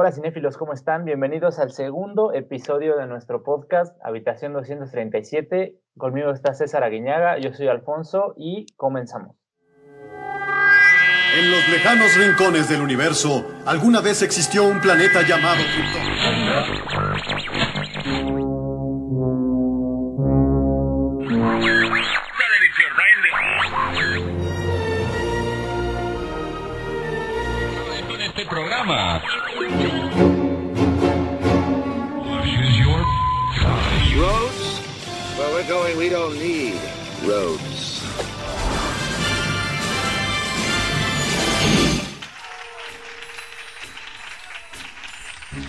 Hola cinéfilos, ¿cómo están? Bienvenidos al segundo episodio de nuestro podcast Habitación 237. Conmigo está César Aguiñaga, yo soy Alfonso y comenzamos. En los lejanos rincones del universo, alguna vez existió un planeta llamado Krypton. We don't need roads.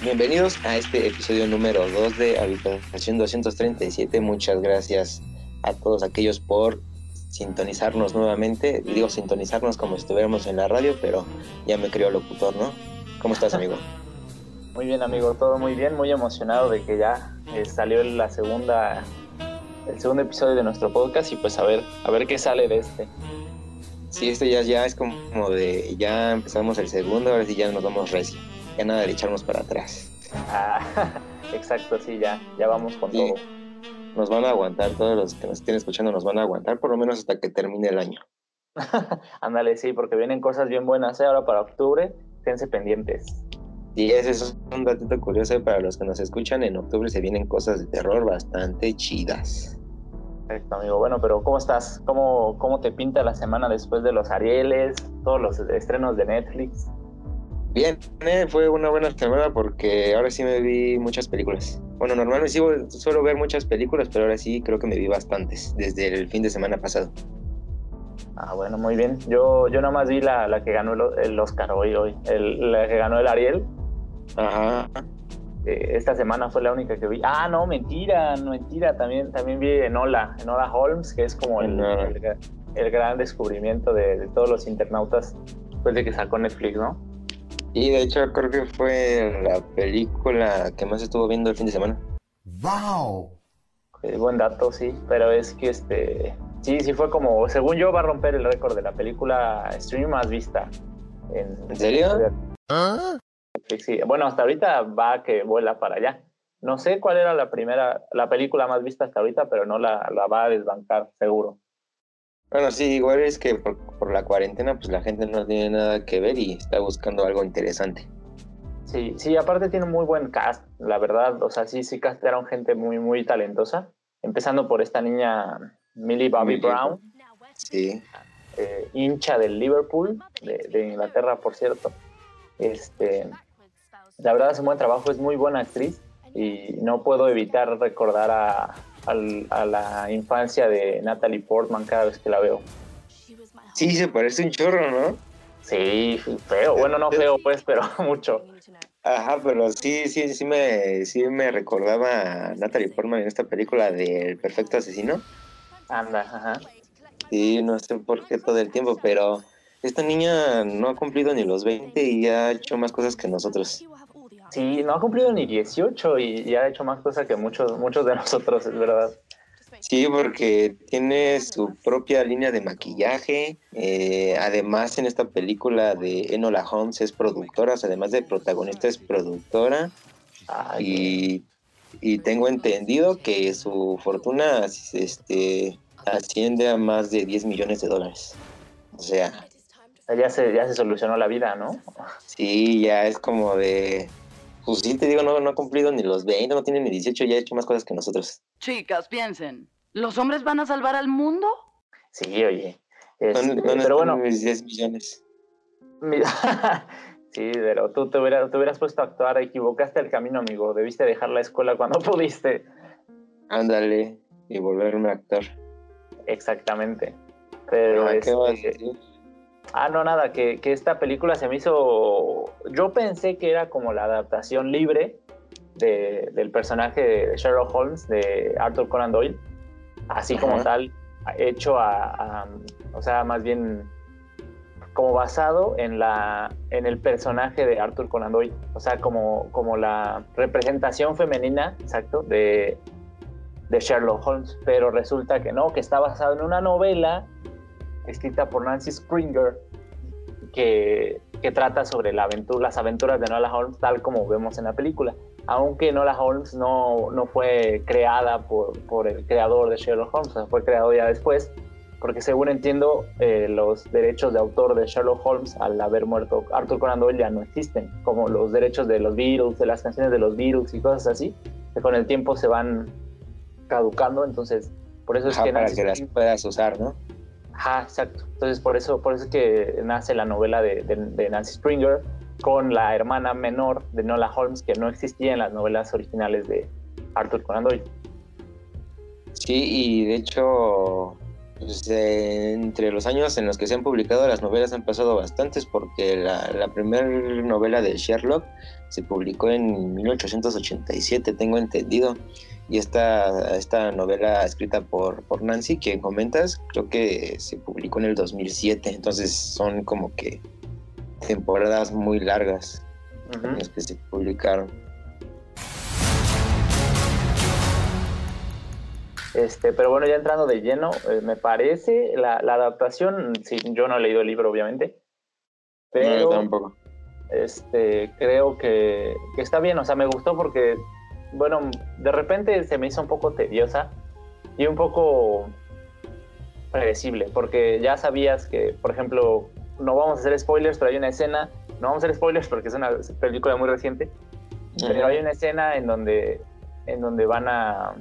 Bienvenidos a este episodio número 2 de Habitación 237. Muchas gracias a todos aquellos por sintonizarnos nuevamente. Digo sintonizarnos como si estuviéramos en la radio, pero ya me creo locutor, ¿no? ¿Cómo estás, amigo? Muy bien amigo, todo muy bien, muy emocionado de que ya eh, salió la segunda, el segundo episodio de nuestro podcast y pues a ver, a ver qué sale de este. Sí, esto ya, ya es como de, ya empezamos el segundo, ahora sí ya nos vamos recio. Ya nada de echarnos para atrás. Ah, exacto, sí, ya, ya vamos con Sí. todo. Nos van a aguantar, todos los que nos estén escuchando nos van a aguantar por lo menos hasta que termine el año. Ándale, sí, porque vienen cosas bien buenas ¿eh? ahora para octubre, esténse pendientes. Y ese es un datito curioso para los que nos escuchan. En octubre se vienen cosas de terror bastante chidas. Perfecto, amigo. Bueno, pero ¿cómo estás? ¿Cómo, ¿Cómo te pinta la semana después de los Arieles, todos los estrenos de Netflix? Bien, eh, fue una buena semana porque ahora sí me vi muchas películas. Bueno, normalmente sí suelo ver muchas películas, pero ahora sí creo que me vi bastantes desde el fin de semana pasado. Ah, bueno, muy bien. Yo, yo nada más vi la, la que ganó el, el Oscar hoy, hoy. El- la que ganó el Ariel. Ajá. Eh, esta semana fue la única que vi. Ah, no, mentira, no, mentira. También, también vi Enola, Enola Holmes, que es como el, el, el gran descubrimiento de, de todos los internautas después de que sacó Netflix, ¿no? Y de hecho creo que fue la película que más estuvo viendo el fin de semana. ¡Wow! Eh, buen dato, sí, pero es que este, sí, sí fue como, según yo, va a romper el récord de la película stream más vista. En, ¿En serio? Netflix, sí. Bueno, hasta ahorita va que vuela para allá. No sé cuál era la primera, la película más vista hasta ahorita, pero no la, la va a desbancar, seguro. Bueno, sí, igual es que por, por la cuarentena pues la gente no tiene nada que ver y está buscando algo interesante. Sí, sí, aparte tiene un muy buen cast, la verdad. O sea, sí, sí castearon gente muy, muy talentosa. Empezando por esta niña Millie Bobby Millie. Brown. Sí. eh, hincha del Liverpool, de, de Inglaterra, por cierto. Este, la verdad hace un buen trabajo, es muy buena actriz y no puedo evitar recordar a, la infancia de Natalie Portman cada vez que la veo. Sí, se parece un chorro, ¿no? Sí, feo, bueno, no feo pues, pero mucho. Ajá, pero sí, sí, sí me, sí me recordaba a Natalie Portman en esta película del Perfecto Asesino. Anda, ajá. Sí, no sé por qué todo el tiempo, pero esta niña no ha cumplido ni los 20 y ha hecho más cosas que nosotros. Sí, no ha cumplido ni 18 y, y ha hecho más cosas que muchos, muchos de nosotros, es verdad. Sí, porque tiene su propia línea de maquillaje. eh, además, en esta película de Enola Holmes es productora, o sea, además de protagonista es productora. Ay, Y, y tengo entendido que su fortuna este, asciende a más de 10 millones de dólares. O sea, ya se, ya se solucionó la vida, ¿no? sí, ya es como de... Pues sí, te digo, no, no ha cumplido ni los 20, no tiene ni 18, ya ha hecho más cosas que nosotros. Chicas, piensen. ¿Los hombres van a salvar al mundo? Sí, oye. Este, ¿Dónde- dónde pero están bueno, mis 10 millones? Mira, sí, pero tú te hubieras, te hubieras puesto a actuar, equivocaste el camino, amigo. Debiste dejar la escuela cuando pudiste. Ándale, y volverme actor. Exactamente. Pero ¿Qué vas a este, decir? Ah, no, nada, que, que esta película se me hizo. Yo pensé que era como la adaptación libre de- del personaje de Sherlock Holmes de Arthur Conan Doyle, así como Ajá. tal, hecho a, a- O sea, más bien como basado en, la, en el personaje de Arthur Conan Doyle, o sea, como, como la representación femenina, exacto, de, de Sherlock Holmes, pero resulta que no, que está basado en una novela escrita por Nancy Springer, que que trata sobre la aventura, las aventuras de Nola Holmes tal como vemos en la película. Aunque Nola Holmes no, no fue creada por, por el creador de Sherlock Holmes, o sea, fue creado ya después, porque según entiendo, eh, los derechos de autor de Sherlock Holmes, al haber muerto Arthur Conan Doyle, ya no existen, como los derechos de los Beatles, de las canciones de los Beatles y cosas así, que con el tiempo se van caducando, entonces por eso es Ajá, que para nace- que las puedas usar, ¿no? Ajá, exacto. Entonces por eso, por eso es que nace la novela de, Nancy Springer con la hermana menor de Nola Holmes que no existía en las novelas originales de Arthur Conan Doyle. Sí, y de hecho, pues, eh, entre los años en los que se han publicado las novelas han pasado bastantes, porque la, la primera novela de Sherlock se publicó en 1887, tengo entendido. Y esta, esta novela escrita por, por Nancy, que comentas, creo que se publicó en el 2007. Entonces son como que temporadas muy largas en las que se publicaron. Este, pero bueno, ya entrando de lleno, eh, me parece la, la adaptación, sí, yo no he leído el libro, obviamente, No, pero tampoco. Este, creo que, que está bien, o sea, me gustó porque, bueno, de repente se me hizo un poco tediosa y un poco predecible, porque ya sabías que, por ejemplo, no vamos a hacer spoilers, pero hay una escena, no vamos a hacer spoilers porque es una película muy reciente, pero hay una escena en donde, en donde van a,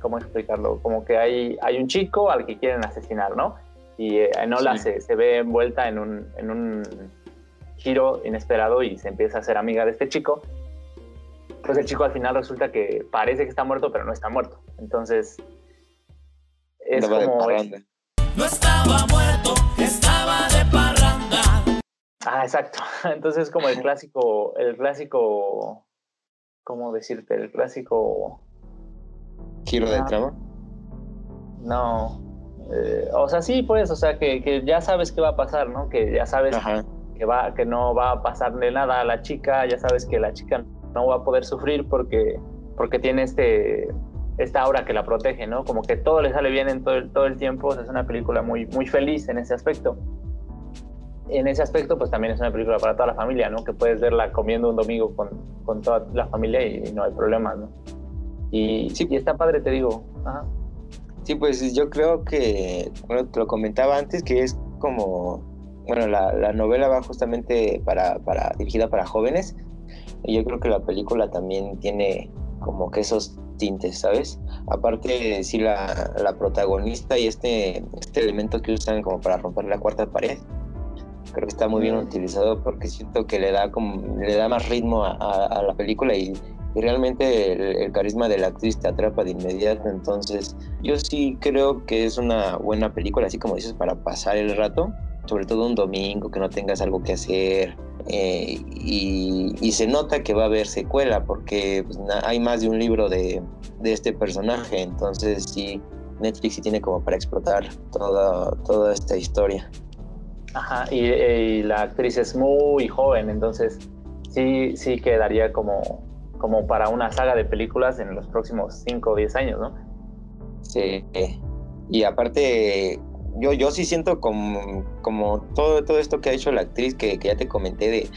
¿cómo explicarlo? Como que hay, hay un chico al que quieren asesinar, ¿no? Y eh, Enola Sí. se, se ve envuelta en un, en un giro inesperado y se empieza a ser amiga de este chico. Pues el chico al final resulta que parece que está muerto, pero no está muerto. Entonces, es como... No estaba muerto, estaba de parranda. Ah, exacto. Entonces es como el clásico, el clásico, ¿cómo decirte? El clásico, Giro de Ah. trama. no, eh, o sea, sí, pues, o sea, que, que ya sabes qué va a pasar, ¿no? Que ya sabes Ajá. Que va, que no va a pasarle nada a la chica, ya sabes que la chica no va a poder sufrir porque, porque tiene este, esta aura que la protege, ¿no? Como que todo le sale bien en todo el, todo el tiempo, o sea, es una película muy, muy feliz en ese aspecto. En ese aspecto, pues también es una película para toda la familia, ¿no? Que puedes verla comiendo un domingo con, con toda la familia y, no hay problemas, ¿no? Y, Sí. y está padre, te digo. Ajá. Sí, pues yo creo que, bueno, te lo comentaba antes, que es como, bueno, la, la novela va justamente para, para, dirigida para jóvenes, y yo creo que la película también tiene como que esos tintes, ¿sabes? Aparte, sí, la, la protagonista y este, este elemento que usan como para romper la cuarta pared, creo que está muy bien Mm. utilizado porque siento que le da como, le da más ritmo a, a- a la película y, y realmente el, el carisma de la actriz te atrapa de inmediato, entonces yo sí creo que es una buena película, así como dices, para pasar el rato, sobre todo un domingo, que no tengas algo que hacer. eh, y, y se nota que va a haber secuela, porque pues, na- hay más de un libro de, de este personaje, entonces sí, Netflix sí tiene como para explotar toda, toda esta historia. Ajá, y, y la actriz es muy joven, entonces sí, sí quedaría como, como para una saga de películas en los próximos 5 o 10 años, ¿no? Sí. Y aparte, yo, yo sí siento como, como todo, todo esto que ha hecho la actriz, que, que ya te comenté de,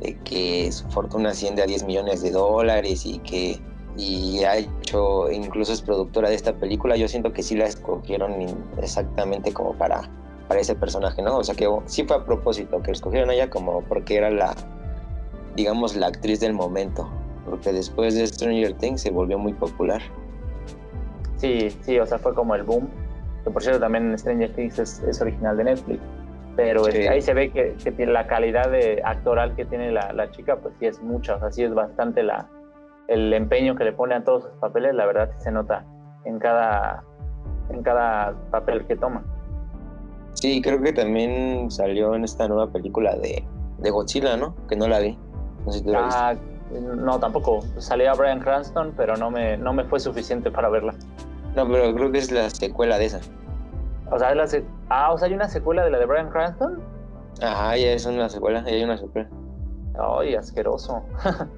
de que su fortuna asciende a 10 millones de dólares y que y ha hecho, incluso es productora de esta película, yo siento que sí la escogieron exactamente como para, para ese personaje, ¿no? O sea que sí fue a propósito, que escogieron a ella como porque era la, digamos, la actriz del momento, porque después de Stranger Things se volvió muy popular. Sí, sí, o sea, fue como el boom. Que por cierto, también Stranger Things es, es original de Netflix. Pero Sí. este, ahí se ve que, que tiene la calidad de actoral que tiene la, la chica, pues sí es mucha, o sea, sí es bastante la, el empeño que le pone a todos sus papeles, la verdad sí se nota en cada, en cada papel que toma. Sí, creo que también salió en esta nueva película de, de Godzilla, ¿no? Que no la vi. No sé si tú la viste. Ah, no, tampoco. Salía Brian Cranston, pero no me, no me fue suficiente para verla. No, pero creo que es la secuela de esa. O sea, es la se- ah, o sea, hay una secuela de la de Brian Cranston. Ajá, ya es una secuela, ya hay una secuela. Ay, asqueroso.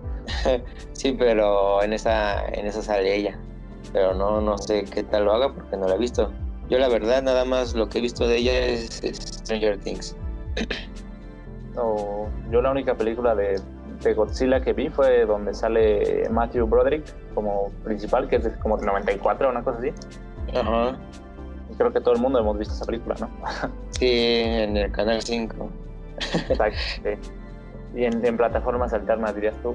Sí, pero en esa, en esa sale ella. Pero no, no sé qué tal lo haga porque no la he visto. Yo la verdad nada más lo que he visto de ella es, es Stranger Things. o yo la única película de, de Godzilla que vi fue donde sale Matthew Broderick como principal, que es de como del 94 o una cosa así. Ajá. Creo que todo el mundo hemos visto esa película, ¿no? Sí, en el canal 5. Exacto. sí. Y en, en plataformas alternas, dirías tú.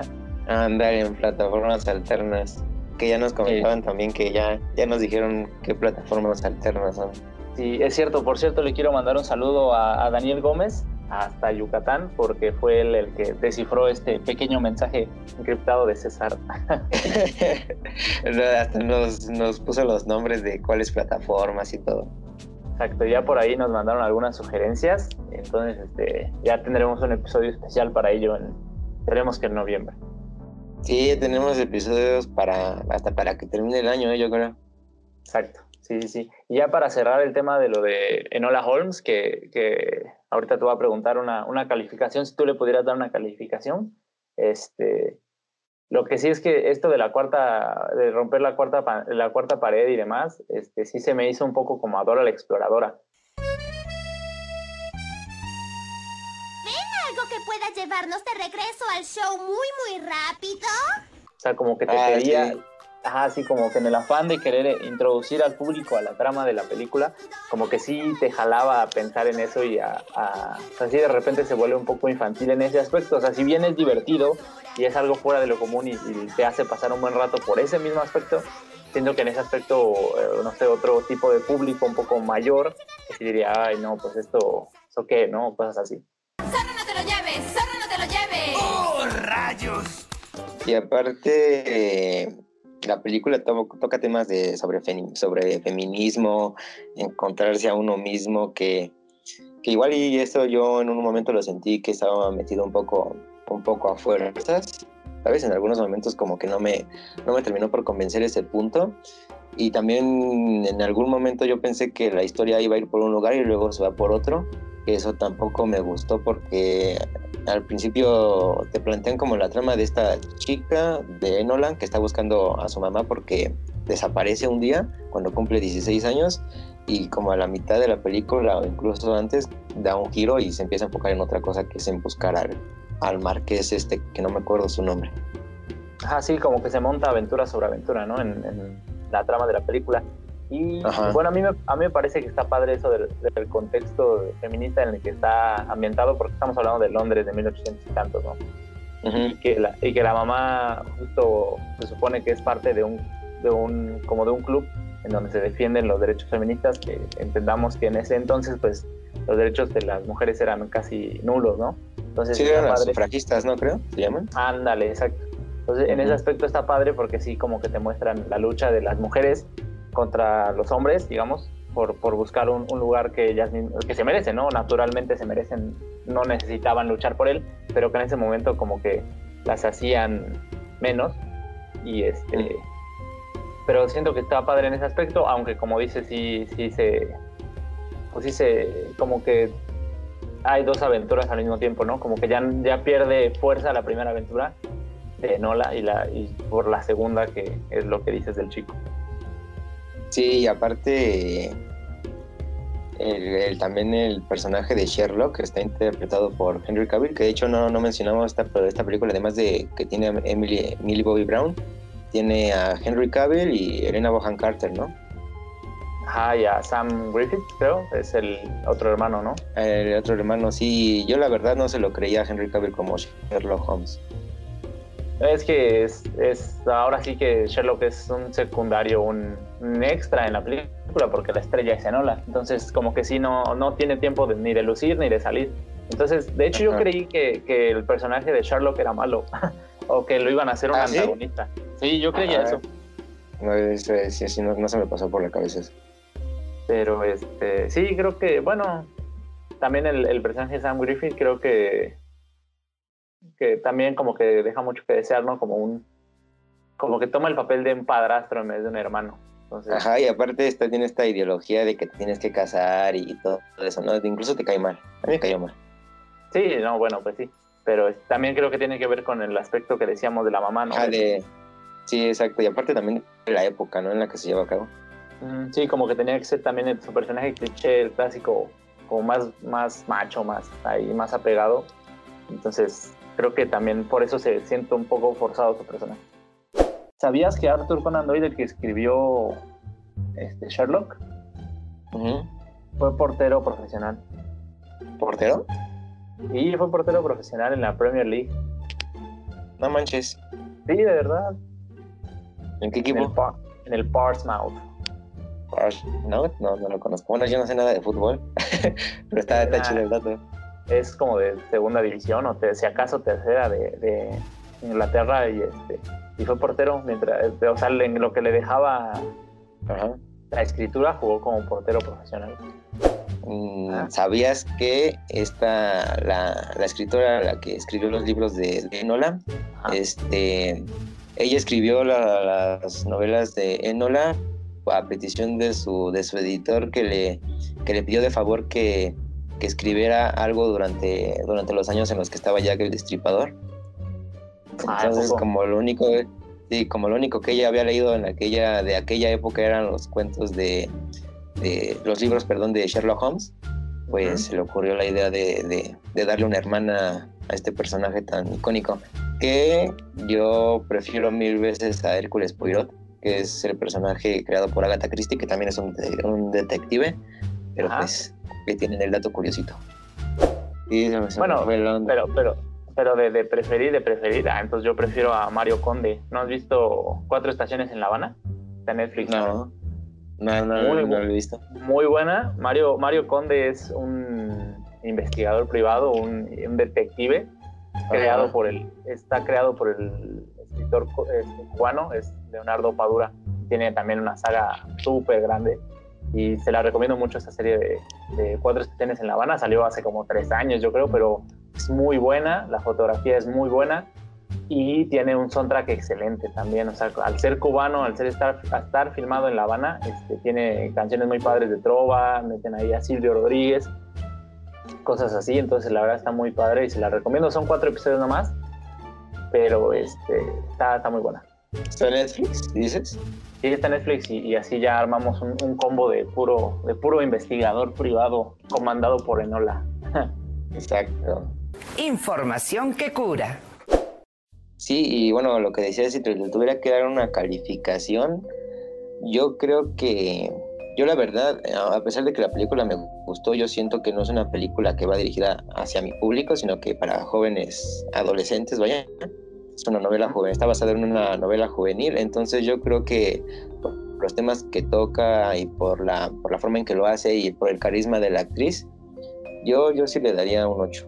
Andar en plataformas alternas. Que ya nos comentaban también que ya, ya nos dijeron qué plataformas alternas son. Sí, es cierto. Por cierto, le quiero mandar un saludo a, a Daniel Gómez hasta Yucatán, porque fue él el que descifró este pequeño mensaje encriptado de César. Hasta nos, nos puso los nombres de cuáles plataformas y todo. Exacto, ya por ahí nos mandaron algunas sugerencias, entonces este, ya tendremos un episodio especial para ello, en, esperemos que en noviembre. Sí, ya tenemos episodios para hasta para que termine el año, ¿eh? yo creo. Exacto, sí, sí, sí. Y ya para cerrar el tema de lo de Enola Holmes, que, que ahorita te voy a preguntar una, una calificación, si tú le pudieras dar una calificación, este, lo que sí es que esto de la cuarta, de romper la cuarta, pa- la cuarta pared y demás, este, sí se me hizo un poco como a Dora la exploradora. ¿Algo que pueda llevarnos de regreso al show muy, muy rápido? O sea, como que te Ah, quería, sí. Ajá, así como que en el afán de querer introducir al público a la trama de la película, como que sí te jalaba a pensar en eso y a, a o sea, sí de repente se vuelve un poco infantil en ese aspecto. O sea, si bien es divertido y es algo fuera de lo común y, y te hace pasar un buen rato por ese mismo aspecto, siento que en ese aspecto, eh, no sé, otro tipo de público un poco mayor, que sí diría, ay, no, pues esto, ¿eso qué? ¿No? Cosas así. ¡Zorro, no te lo lleves! ¡Zorro, no te lo lleves! ¡Oh, rayos! Y aparte, eh, la película to- toca temas de sobre, sobre feminismo, encontrarse a uno mismo, que, que igual y eso yo en un momento lo sentí que estaba metido un poco, un poco a fuerzas. ¿Sabes? En algunos momentos como que no me, no me terminó por convencer ese punto. Y también en algún momento yo pensé que la historia iba a ir por un lugar y luego se va por otro. Que eso tampoco me gustó porque al principio te plantean como la trama de esta chica de Enola que está buscando a su mamá porque desaparece un día cuando cumple 16 años y como a la mitad de la película o incluso antes da un giro y se empieza a enfocar en otra cosa que es en buscar al, al marqués este que no me acuerdo su nombre. Ajá, sí, como que se monta aventura sobre aventura, ¿no? En la trama de la película. Y Ajá. bueno, a mí, me, a mí me parece que está padre eso del, del contexto feminista en el que está ambientado, porque estamos hablando de Londres de 1800 y tantos, ¿no? Y que la, y que la mamá justo se supone que es parte de un, de un, como de un club en donde se defienden los derechos feministas, que entendamos que en ese entonces, pues, los derechos de las mujeres eran casi nulos, ¿no? Entonces, Sí, eran las padre. sufragistas, ¿no? Creo, se llaman. Ándale, exacto. Entonces, en ese aspecto está padre porque sí, como que te muestran la lucha de las mujeres contra los hombres, digamos, por, por buscar un, un lugar que ellas que se merecen, ¿no? Naturalmente se merecen, no necesitaban luchar por él, pero que en ese momento como que las hacían menos y este... Pero siento que está padre en ese aspecto, aunque como dices, sí, sí se... Pues sí se... como que hay dos aventuras al mismo tiempo, ¿no? Como que ya, ya pierde fuerza la primera aventura de Nola y, la, y por la segunda, que es lo que dices del chico. Sí, y aparte el, el- también el personaje de Sherlock está interpretado por Henry Cavill, que de hecho no, no mencionamos esta, pero esta película, además de que tiene a Emily, Millie Bobby Brown, tiene a Henry Cavill y Elena Bohan Carter, ¿no? Ajá, y a Sam Griffith, creo, es el otro hermano, ¿no? El otro hermano, sí, yo la verdad no se lo creía a Henry Cavill como Sherlock Holmes. Es que es, es ahora sí que Sherlock es un secundario, un, un extra en la película, porque la estrella es Enola. Entonces, como que sí, no, no tiene tiempo de- ni de lucir ni de salir. Entonces, de hecho, yo creí que, que el personaje de Sherlock era malo, o que lo iban a hacer un ¿Ah, antagonista. Sí, yo creía Ajá. eso. No, sí, no, no se me pasó por la cabeza eso. Pero este, sí, creo que, bueno, también el, el personaje de Sam Griffith creo que, que también como que deja mucho que desear, ¿no? Como un, como que toma el papel de un padrastro en vez de un hermano. Entonces, Ajá, y aparte está, tiene esta ideología de que te tienes que casar y todo eso, ¿no? Incluso te cae mal. A mí me cayó mal. sí, no, bueno, pues sí. Pero también creo que tiene que ver con el aspecto que decíamos de la mamá, ¿no? Ajá, de... Sí, exacto. Y aparte también de la época, ¿no? En la que se lleva a cabo. Mm, Sí, como que tenía que ser también su personaje cliché, el clásico como más, más macho, más ahí, más apegado. Entonces, creo que también por eso se siente un poco forzado su personaje. ¿Sabías que Arthur Conan Doyle, el que escribió este, Sherlock, fue portero profesional? ¿Portero? Y fue portero profesional en la Premier League. No manches. Sí, de verdad. ¿En qué En el, equipo? Par- en el Portsmouth. Arsh- No, no, no lo conozco. Bueno, yo no sé nada de fútbol, pero está, está chido el dato. Es como de segunda división, o te- si acaso tercera de, de Inglaterra. Y, este, y fue portero mientras, este, o sea, lo que le dejaba Ajá. la escritura, jugó como portero profesional. Mm, Ah. ¿Sabías que esta, la, la escritora, la que escribió los libros de, de Enola, Ajá. este, ella escribió la- las novelas de Enola a petición de su, de su editor que le, que le pidió de favor que, que escribiera algo durante, durante los años en los que estaba Jack el Destripador. Ah, Entonces, como lo único, sí, como lo único que ella había leído en aquella, de aquella época eran los cuentos de, de los libros, perdón, de Sherlock Holmes, pues se le ocurrió la idea de, de- de darle una hermana a este personaje tan icónico, que yo prefiero mil veces a Hércules Poirot, que es el personaje creado por Agatha Christie, que también es un detective, pero Ajá. pues que tienen el dato curiosito. Y se me- se me Bueno, onda. Pero, pero, pero de, de preferir, de preferir, ah, entonces yo prefiero a Mario Conde. ¿No has visto Cuatro Estaciones en La Habana? Está en Netflix. no, no, no, Muy no lo he visto. Muy buena. Mario, Mario Conde es un investigador privado, un, un detective creado Ajá. por el, está creado por el escritor este, cubano, es Leonardo Padura. Tiene también una saga súper grande y se la recomiendo mucho esta serie de, de Cuatro Estaciones en La Habana. Salió hace como tres años, yo creo, pero es muy buena, la fotografía es muy buena y tiene un soundtrack excelente también. O sea, al ser cubano, al ser estar, estar filmado en La Habana, este, tiene canciones muy padres de trova, meten ahí a Silvio Rodríguez, cosas así. Entonces, la verdad está muy padre y se la recomiendo. Son cuatro episodios nomás, pero este, está, está muy buena. ¿Está en Netflix, dices? Sí, está Netflix y, y así ya armamos un, un combo de puro, de puro investigador privado comandado por Enola. Exacto. Información que cura. Sí, y bueno, lo que decía, si te le tuviera que dar una calificación, yo creo que, yo la verdad, a pesar de que la película me gustó, yo siento que no es una película que va dirigida hacia mi público, sino que para jóvenes adolescentes, vaya. Es una novela joven, está basada en una novela juvenil, entonces yo creo que por los temas que toca y por la, por la forma en que lo hace y por el carisma de la actriz, yo, yo sí le daría un 8.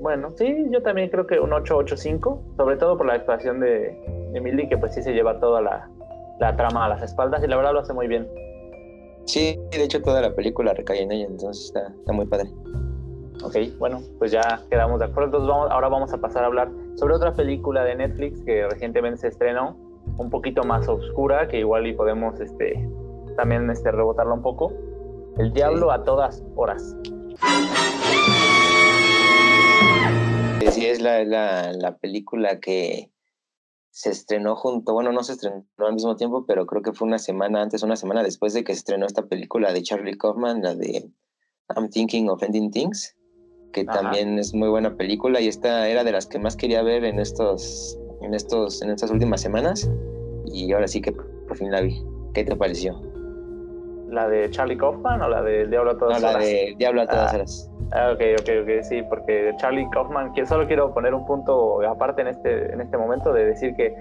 Bueno, sí, yo también creo que un 885, sobre todo por la actuación de Emily, que pues sí se lleva toda la, la trama a las espaldas y la verdad lo hace muy bien. Sí, de hecho toda la película recae en ella, entonces está, está muy padre. Ok, bueno, pues ya quedamos de acuerdo. Entonces vamos, ahora vamos a pasar a hablar sobre otra película de Netflix que recientemente se estrenó, un poquito más oscura, que igual y podemos este, también este, rebotarla un poco. El Diablo a todas horas. Sí, es la, la, la película que se estrenó junto, bueno, no se estrenó al mismo tiempo, pero creo que fue una semana antes, una semana después de que se estrenó esta película de Charlie Kaufman, la de I'm Thinking of Ending Things, que Ajá. también es muy buena película y esta era de las que más quería ver en estos, en estos, en estas últimas semanas y ahora sí que por fin la vi. ¿Qué te pareció? ¿La de Charlie Kaufman o la de Diablo a No, todas la horas? de Diablo a todas Ah. horas. Ah, ok, ok, ok, sí, porque Charlie Kaufman, que solo quiero poner un punto aparte en este, en este momento de decir que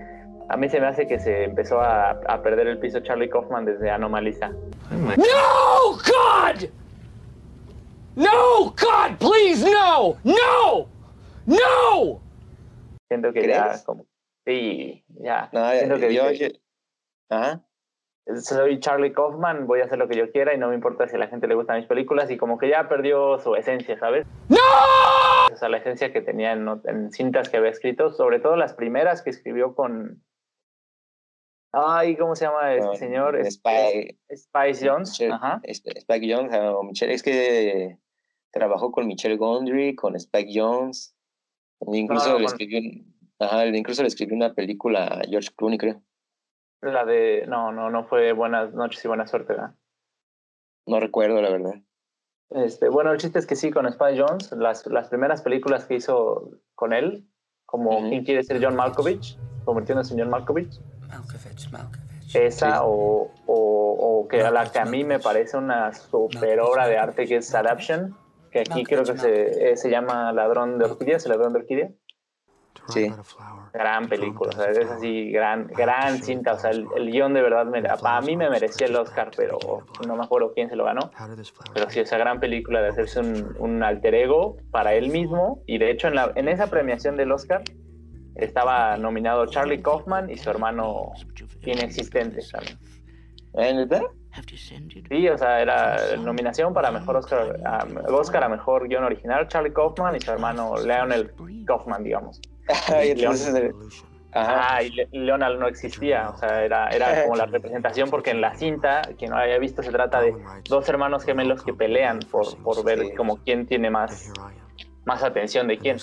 a mí se me hace que se empezó a, a perder el piso Charlie Kaufman desde Anomalisa. No, God! No, God, please, no! No! No! Siento que ya ¿Crees? como... Sí, ya. No, siento que yo, Ajá. soy Charlie Kaufman, voy a hacer lo que yo quiera y no me importa si a la gente le gustan mis películas y como que ya perdió su esencia, ¿sabes? No! O sea, la esencia que tenía en, cintas que había escrito, sobre todo las primeras que escribió con... Ay, ¿cómo se llama este señor? Spike- Spice Jones. Michelle- Ajá. Sp- Spike Jones o Michelle, es que trabajó con Michelle Gondry, con Spike Jones. Incluso No, no, le escribió, ajá, incluso le escribió una película a George Clooney, creo. La de... No, no, no fue Buenas noches y buena suerte, ¿verdad? No recuerdo, la verdad. Este, bueno, el chiste es que sí, con Spy Jones, las, las primeras películas que hizo con él, como ¿Quién quiere ser John Malkovich? Convirtiéndose en John Malkovich. Malkovich, Malkovich. Esa o, o, o, que a la que a mí me parece una super obra de arte que es Adaption, que aquí creo que se, eh, se llama Ladrón de Orquídeas, el Ladrón de Orquídea. Sí. Gran película, o sea, es así, gran, gran cinta, o sea, el, el guion de verdad, me, a mí me merecía el Oscar, pero no me acuerdo quién se lo ganó, pero sí, esa gran película de hacerse un, un alter ego para él mismo, y de hecho en, la, en esa premiación del Oscar estaba nominado Charlie Kaufman y su hermano inexistente también. ¿En verdad? Sí, o sea, era nominación para mejor Oscar, a, Oscar a mejor guion original, Charlie Kaufman y su hermano Leonel Kaufman, digamos. y entonces, Ah, y Le- Leonard no existía, o sea, era, era como la representación, porque en la cinta, quien no haya visto, se trata de dos hermanos gemelos que pelean por, por ver como quién tiene más, más atención de quién.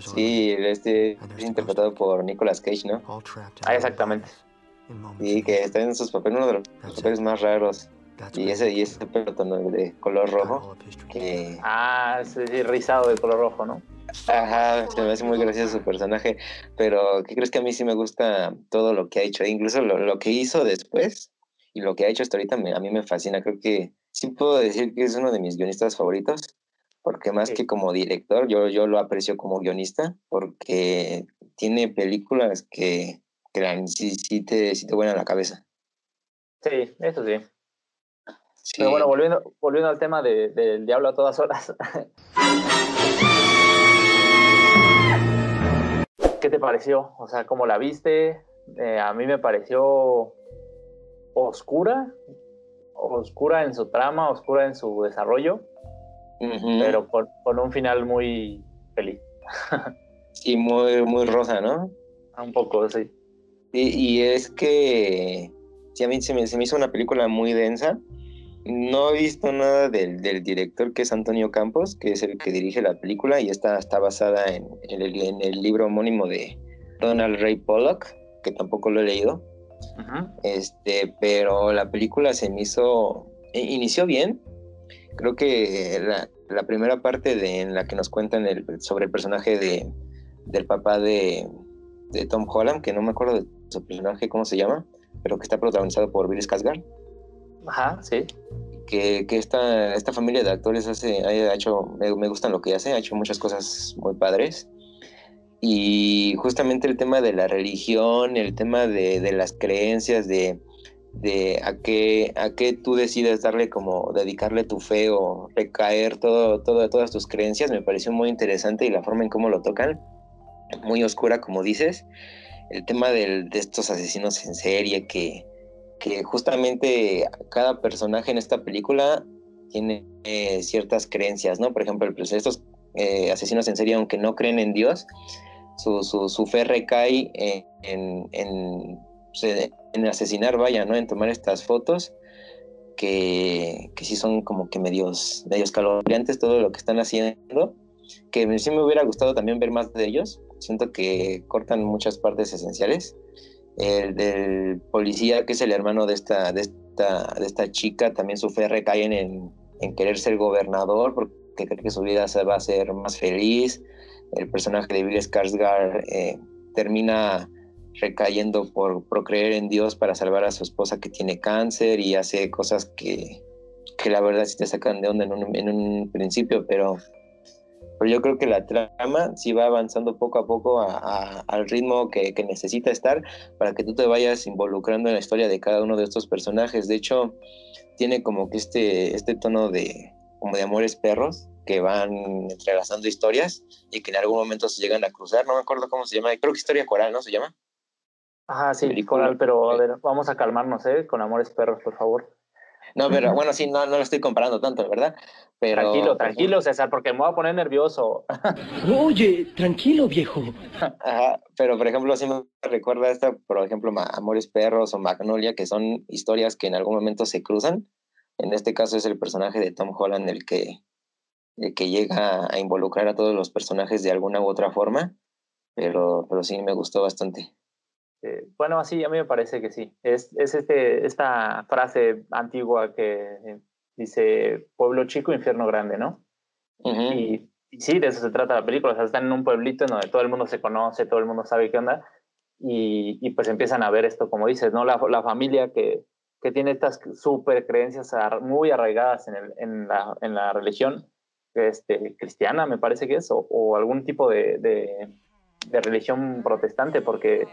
Sí, este es interpretado por Nicolas Cage, ¿no? Ah, exactamente. Y que está en sus papeles, uno de los papeles más raros. Y ese, y ese pelo de color rojo, que Ah, sí, sí, rizado de color rojo, ¿no? Ajá, se me hace muy gracioso su personaje, pero ¿qué crees que a mí sí me gusta todo lo que ha hecho? Incluso lo, lo que hizo después y lo que ha hecho hasta ahorita me- a mí me fascina. Creo que sí puedo decir que es uno de mis guionistas favoritos, porque más Sí. que como director, yo, yo lo aprecio como guionista, porque tiene películas que, la- sí, sí, te, sí te vuelan la cabeza. Sí, eso sí. Sí. Pero bueno, volviendo, volviendo al tema de- del diablo a todas horas. ¿Qué te pareció? O sea, ¿cómo la viste? Eh, a mí me pareció oscura, oscura en su trama, oscura en su desarrollo, pero con, con un final muy feliz. Sí, muy, muy rosa, ¿no? Un poco, sí. Y, y es que sí, a mí se me, se me hizo una película muy densa. No he visto nada del, del director que es Antonio Campos, que es el que dirige la película y está, está basada en, en el, en el libro homónimo de Donald Ray Pollock, que tampoco lo he leído. Este, pero la película se me hizo. i- Inició bien. Creo que la, la primera parte de, en la que nos cuentan el, sobre el personaje de, del papá de, de Tom Holland, que no me acuerdo de su personaje, cómo se llama, pero que está protagonizado por Bill Skarsgård, Ajá, sí. que, que esta, esta familia de actores hace, ha hecho, me, me gustan lo que hace, ha hecho muchas cosas muy padres. Y justamente el tema de la religión, el tema de, de las creencias, de, de a qué, a qué tú decides darle como dedicarle tu fe o recaer todo, todo, todas tus creencias, me pareció muy interesante y la forma en cómo lo tocan, muy oscura como dices. El tema del- de estos asesinos en serie que, justamente cada personaje en esta película tiene eh, ciertas creencias, ¿no? Por ejemplo, el- estos eh, asesinos en serie, aunque no creen en Dios, su, fe recae en, en, en, pues, asesinar, vaya, ¿no? En tomar estas fotos que, que sí son como que medios, medios calobrantes todo lo que están haciendo, que sí me hubiera gustado también ver más de ellos. Siento que cortan muchas partes esenciales. El policía, que es el hermano de esta, de esta, de esta chica, también su fe recae en, en, querer ser gobernador porque cree que su vida se va a ser más feliz. El personaje de Bill Skarsgård eh, termina recayendo por, por creer en Dios para salvar a su esposa que tiene cáncer y hace cosas que, que la verdad sí te sacan de onda en un principio, pero, pero yo creo que la trama sí va avanzando poco a poco a- a- al ritmo que, que necesita estar para que tú te vayas involucrando en la historia de cada uno de estos personajes. De hecho, tiene como que este, este tono de, como de amores perros que van entrelazando historias y que en algún momento se llegan a cruzar. No me acuerdo cómo se llama, creo que Historia Coral, ¿no se llama? Ajá, sí, Película. Coral, pero a ver, vamos a calmarnos, ¿eh? Con Amores Perros, por favor. No, pero bueno, sí, no, no lo estoy comparando tanto, ¿verdad? Pero, Tranquilo, tranquilo, César, porque me voy a poner nervioso. Oye, tranquilo, viejo. Ajá, pero por ejemplo, sí me recuerda esta, por ejemplo, Amores Perros o Magnolia, que son historias que en algún momento se cruzan. En este caso es el personaje de Tom Holland el que, el que llega a involucrar a todos los personajes de alguna u otra forma, pero, pero sí me gustó bastante. Eh, bueno, sí, a mí me parece que sí. Es, es este, esta frase antigua que eh, dice pueblo chico, infierno grande, ¿no? y, sí, de eso se trata la película. O sea, están en un pueblito en donde todo el mundo se conoce, todo el mundo sabe qué onda. Y, y pues empiezan a ver esto, como dices, ¿no? La, la familia que, que tiene estas súper creencias muy arraigadas en, el, en, la, en, la, religión este, cristiana, me parece que es, o, o algún tipo de, de, de, religión protestante, porque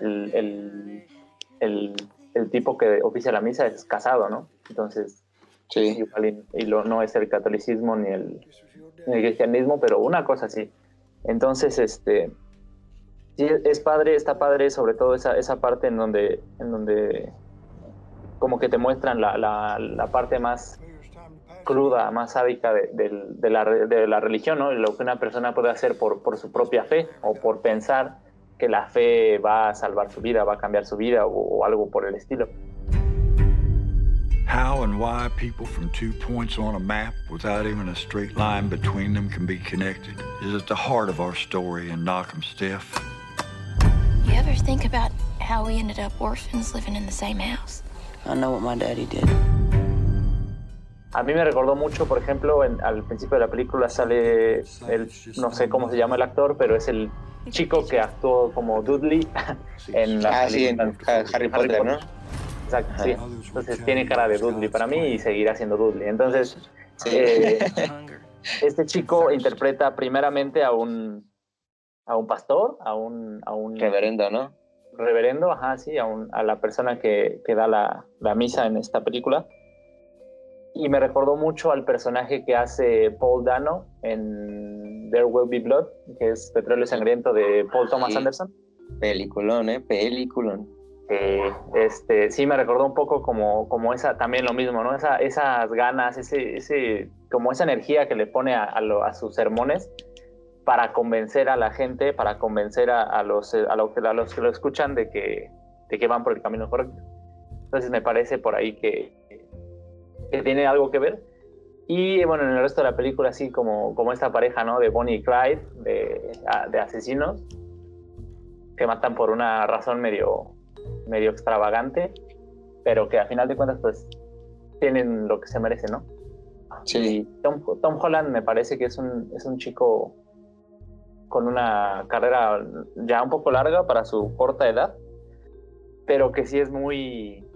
el, el, el, el, tipo que oficia la misa es casado, ¿no? Entonces, sí. igual y, y lo, no es el catolicismo ni el, ni el cristianismo, pero una cosa así. Entonces, este, sí, es padre, está padre sobre todo esa, esa parte en donde, en donde como que te muestran la, la, la parte más cruda, más sádica de, de, de, la, de, la, religión, ¿no? Lo que una persona puede hacer por, por su propia fe o por pensar que la fe va a salvar su vida, va a cambiar su vida o, o algo por el estilo. How and why people from two points on a map without even a straight line between them can be connected is at the heart of our story in Knock'em Stiff. You ever think about how we ended up orphans living in the same house? I know what my daddy did. A mí me recordó mucho, por ejemplo, en, al principio de la película sale el, no sé cómo se llama el actor, pero es el chico que actuó como Dudley en la ah, sí, en Harry, Harry Potter, ¿no? Exacto, sí. Entonces tiene cara de Dudley para mí y seguirá siendo Dudley. Entonces, sí. eh, este chico interpreta primeramente a un a un pastor, a un, a un reverendo, ¿no? Reverendo, ajá, sí, a, un, a la persona que, que da la, la misa en esta película y me recordó mucho al personaje que hace Paul Dano en There Will Be Blood, que es Petróleo Sangriento de Paul Thomas Sí. Anderson. Peliculón, ¿eh? Peliculón. Eh, este, sí, me recordó un poco como, como esa, también lo mismo, ¿no? Esa, esas ganas, ese, ese, como esa energía que le pone a, a, lo- a sus sermones para convencer a la gente, para convencer a, a los, a, lo que- a los que lo escuchan de que, de que van por el camino correcto. Entonces me parece por ahí que, que tiene algo que ver. Y bueno, en el resto de la película, así como, como esta pareja, ¿no? De Bonnie y Clyde, de, de asesinos, que matan por una razón medio, medio extravagante, pero que a final de cuentas, pues, tienen lo que se merece, ¿no? Sí. Y Tom, Tom Holland me parece que es un, es un chico con una carrera ya un poco larga para su corta edad, pero que sí es muy,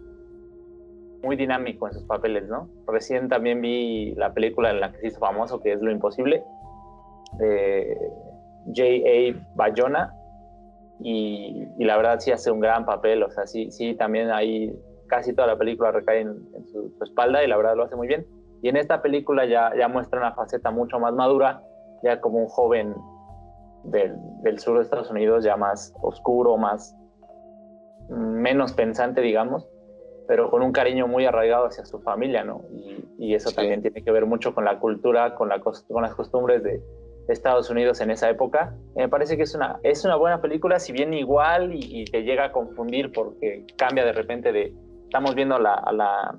muy dinámico en sus papeles, ¿no? Recién también vi la película en la que se hizo famoso, que es Lo Imposible, de J.A. Bayona, y, y, la verdad sí hace un gran papel, o sea, sí, sí también ahí casi toda la película recae en, en su, su, espalda y la verdad lo hace muy bien. Y en esta película ya, ya muestra una faceta mucho más madura, ya como un joven del, del sur de Estados Unidos, ya más oscuro, más menos pensante, digamos, pero con un cariño muy arraigado hacia su familia, ¿no? Y, y eso sí. también tiene que ver mucho con la cultura, con, la, con las costumbres de, de, Estados Unidos en esa época. Me parece que es una, es una buena película, si bien igual y, y te llega a confundir porque cambia de repente de... Estamos viendo la, la,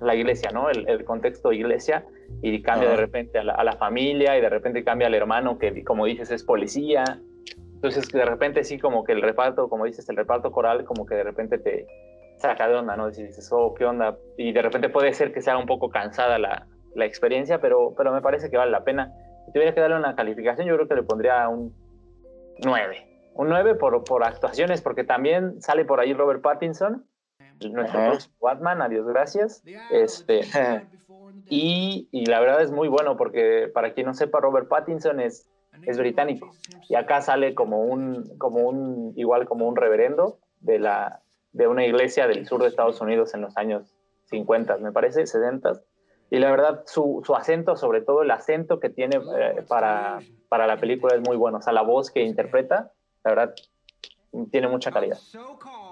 la iglesia, ¿no? El, el, contexto iglesia y cambia uh -huh. de repente a la, a la, familia y de repente cambia al hermano que, como dices, es policía. Entonces, de repente sí, como que el reparto, como dices, el reparto coral, como que de repente te saca de onda, ¿no? Y dices, oh, ¿qué onda? Y de repente puede ser que sea un poco cansada la, la experiencia, pero, pero me parece que vale la pena. Si tuviera que darle una calificación, yo creo que le pondría un 9. Un 9 por, por actuaciones, porque también sale por ahí Robert Pattinson, nuestro uh -huh. Batman, adiós, gracias. Este, y, y, la verdad es muy bueno porque para quien no sepa, Robert Pattinson es, es británico y acá sale como un, como un, igual como un reverendo de, la, de una iglesia del sur de Estados Unidos en los años 50, me parece, 60. Y la verdad, su, su acento, sobre todo el acento que tiene eh, para, para la película es muy bueno. O sea, la voz que interpreta, la verdad, tiene mucha calidad.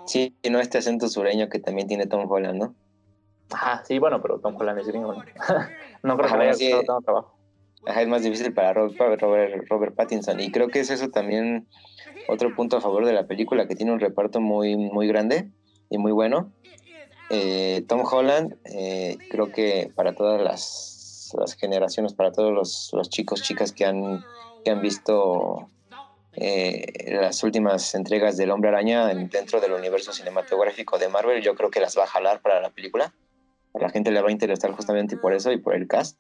Sí, y no este acento sureño que también tiene Tom Holland, ¿no? Ajá, sí, bueno, pero Tom Holland es gringo, ¿no? no creo que le haya sí, tanto trabajo. Ajá, es más difícil para Robert, Robert, Robert, Pattinson. Y creo que es eso también otro punto a favor de la película, que tiene un reparto muy, muy grande y muy bueno. Eh, Tom Holland, eh, creo que para todas las, las generaciones, para todos los, los, chicos, chicas que han, que han visto eh, las últimas entregas del Hombre Araña dentro del universo cinematográfico de Marvel, yo creo que las va a jalar para la película. a la gente le va a interesar justamente por eso y por el cast.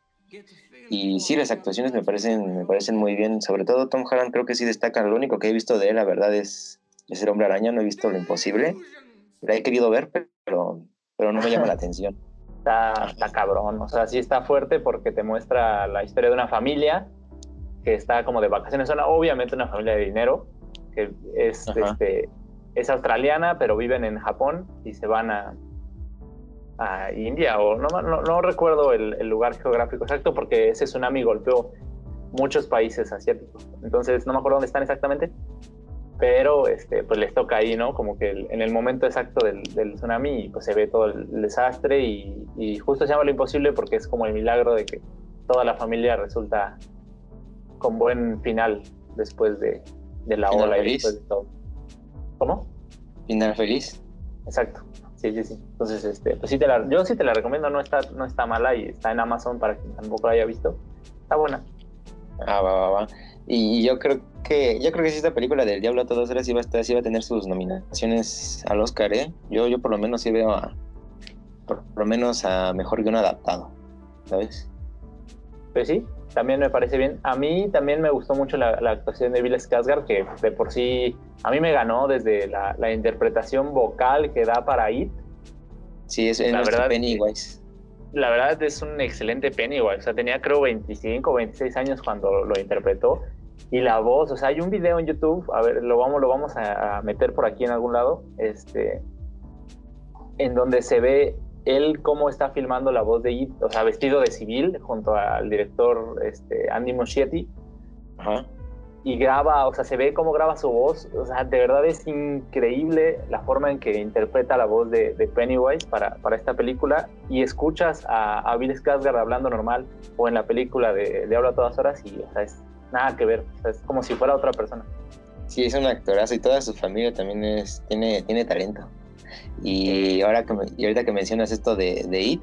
Y sí, las actuaciones me parecen, me parecen muy bien. Sobre todo Tom Holland creo que sí destaca. Lo único que he visto de él, la verdad, es, es el hombre araña. No he visto lo imposible. La he querido ver, pero, pero no me llama la atención. Está, está cabrón. O sea, sí está fuerte porque te muestra la historia de una familia que está como de vacaciones. Son obviamente una familia de dinero, que es, este, es australiana, pero viven en Japón y se van a, a India, o no, no, no recuerdo el, el, lugar geográfico exacto, porque ese tsunami golpeó muchos países asiáticos. Entonces, no me acuerdo dónde están exactamente, pero este, pues les toca ahí, ¿no? Como que el, en el momento exacto del, del, tsunami, pues se ve todo el desastre y, y, justo se llama lo imposible porque es como el milagro de que toda la familia resulta con buen final después de, de la final ola feliz. y después de todo. ¿Cómo? Final feliz. Exacto. Sí, sí, sí. Entonces, este, pues sí te la, yo sí te la recomiendo, no está, no está mala y está en Amazon para quien tampoco la haya visto. Está buena. Ah, va, va, va. Y yo creo que, yo creo que si esta película del Diablo a todas horas iba a estar, iba a tener sus nominaciones al Oscar, ¿eh? Yo, yo por lo menos sí veo a, por lo menos a mejor guion adaptado, ¿sabes? Pues sí, también me parece bien. A mí también me gustó mucho la, la actuación de Bill Skarsgård, que de por sí a mí me ganó desde la, la interpretación vocal que da para It. Sí, es, La verdad- Pennywise. La verdad es un excelente Pennywise. O sea, tenía creo 25 o 26 años cuando lo interpretó. Y la voz, o sea, hay un video en YouTube, a ver, lo vamos, lo vamos a, a meter por aquí en algún lado, este, en donde se ve él cómo está filmando la voz de It, o sea, vestido de civil, junto al director este, Andy Muschietti, Ajá. y graba, o sea, se ve cómo graba su voz, o sea, de verdad es increíble la forma en que interpreta la voz de, de Pennywise para, para esta película, y escuchas a, a Bill Skarsgård hablando normal, o en la película de, de Habla a todas horas, y, o sea, es nada que ver, o sea, es como si fuera otra persona. Sí, es un actorazo y toda su familia también es, tiene, tiene talento. Y ahora que me- y ahorita que mencionas esto de, de It,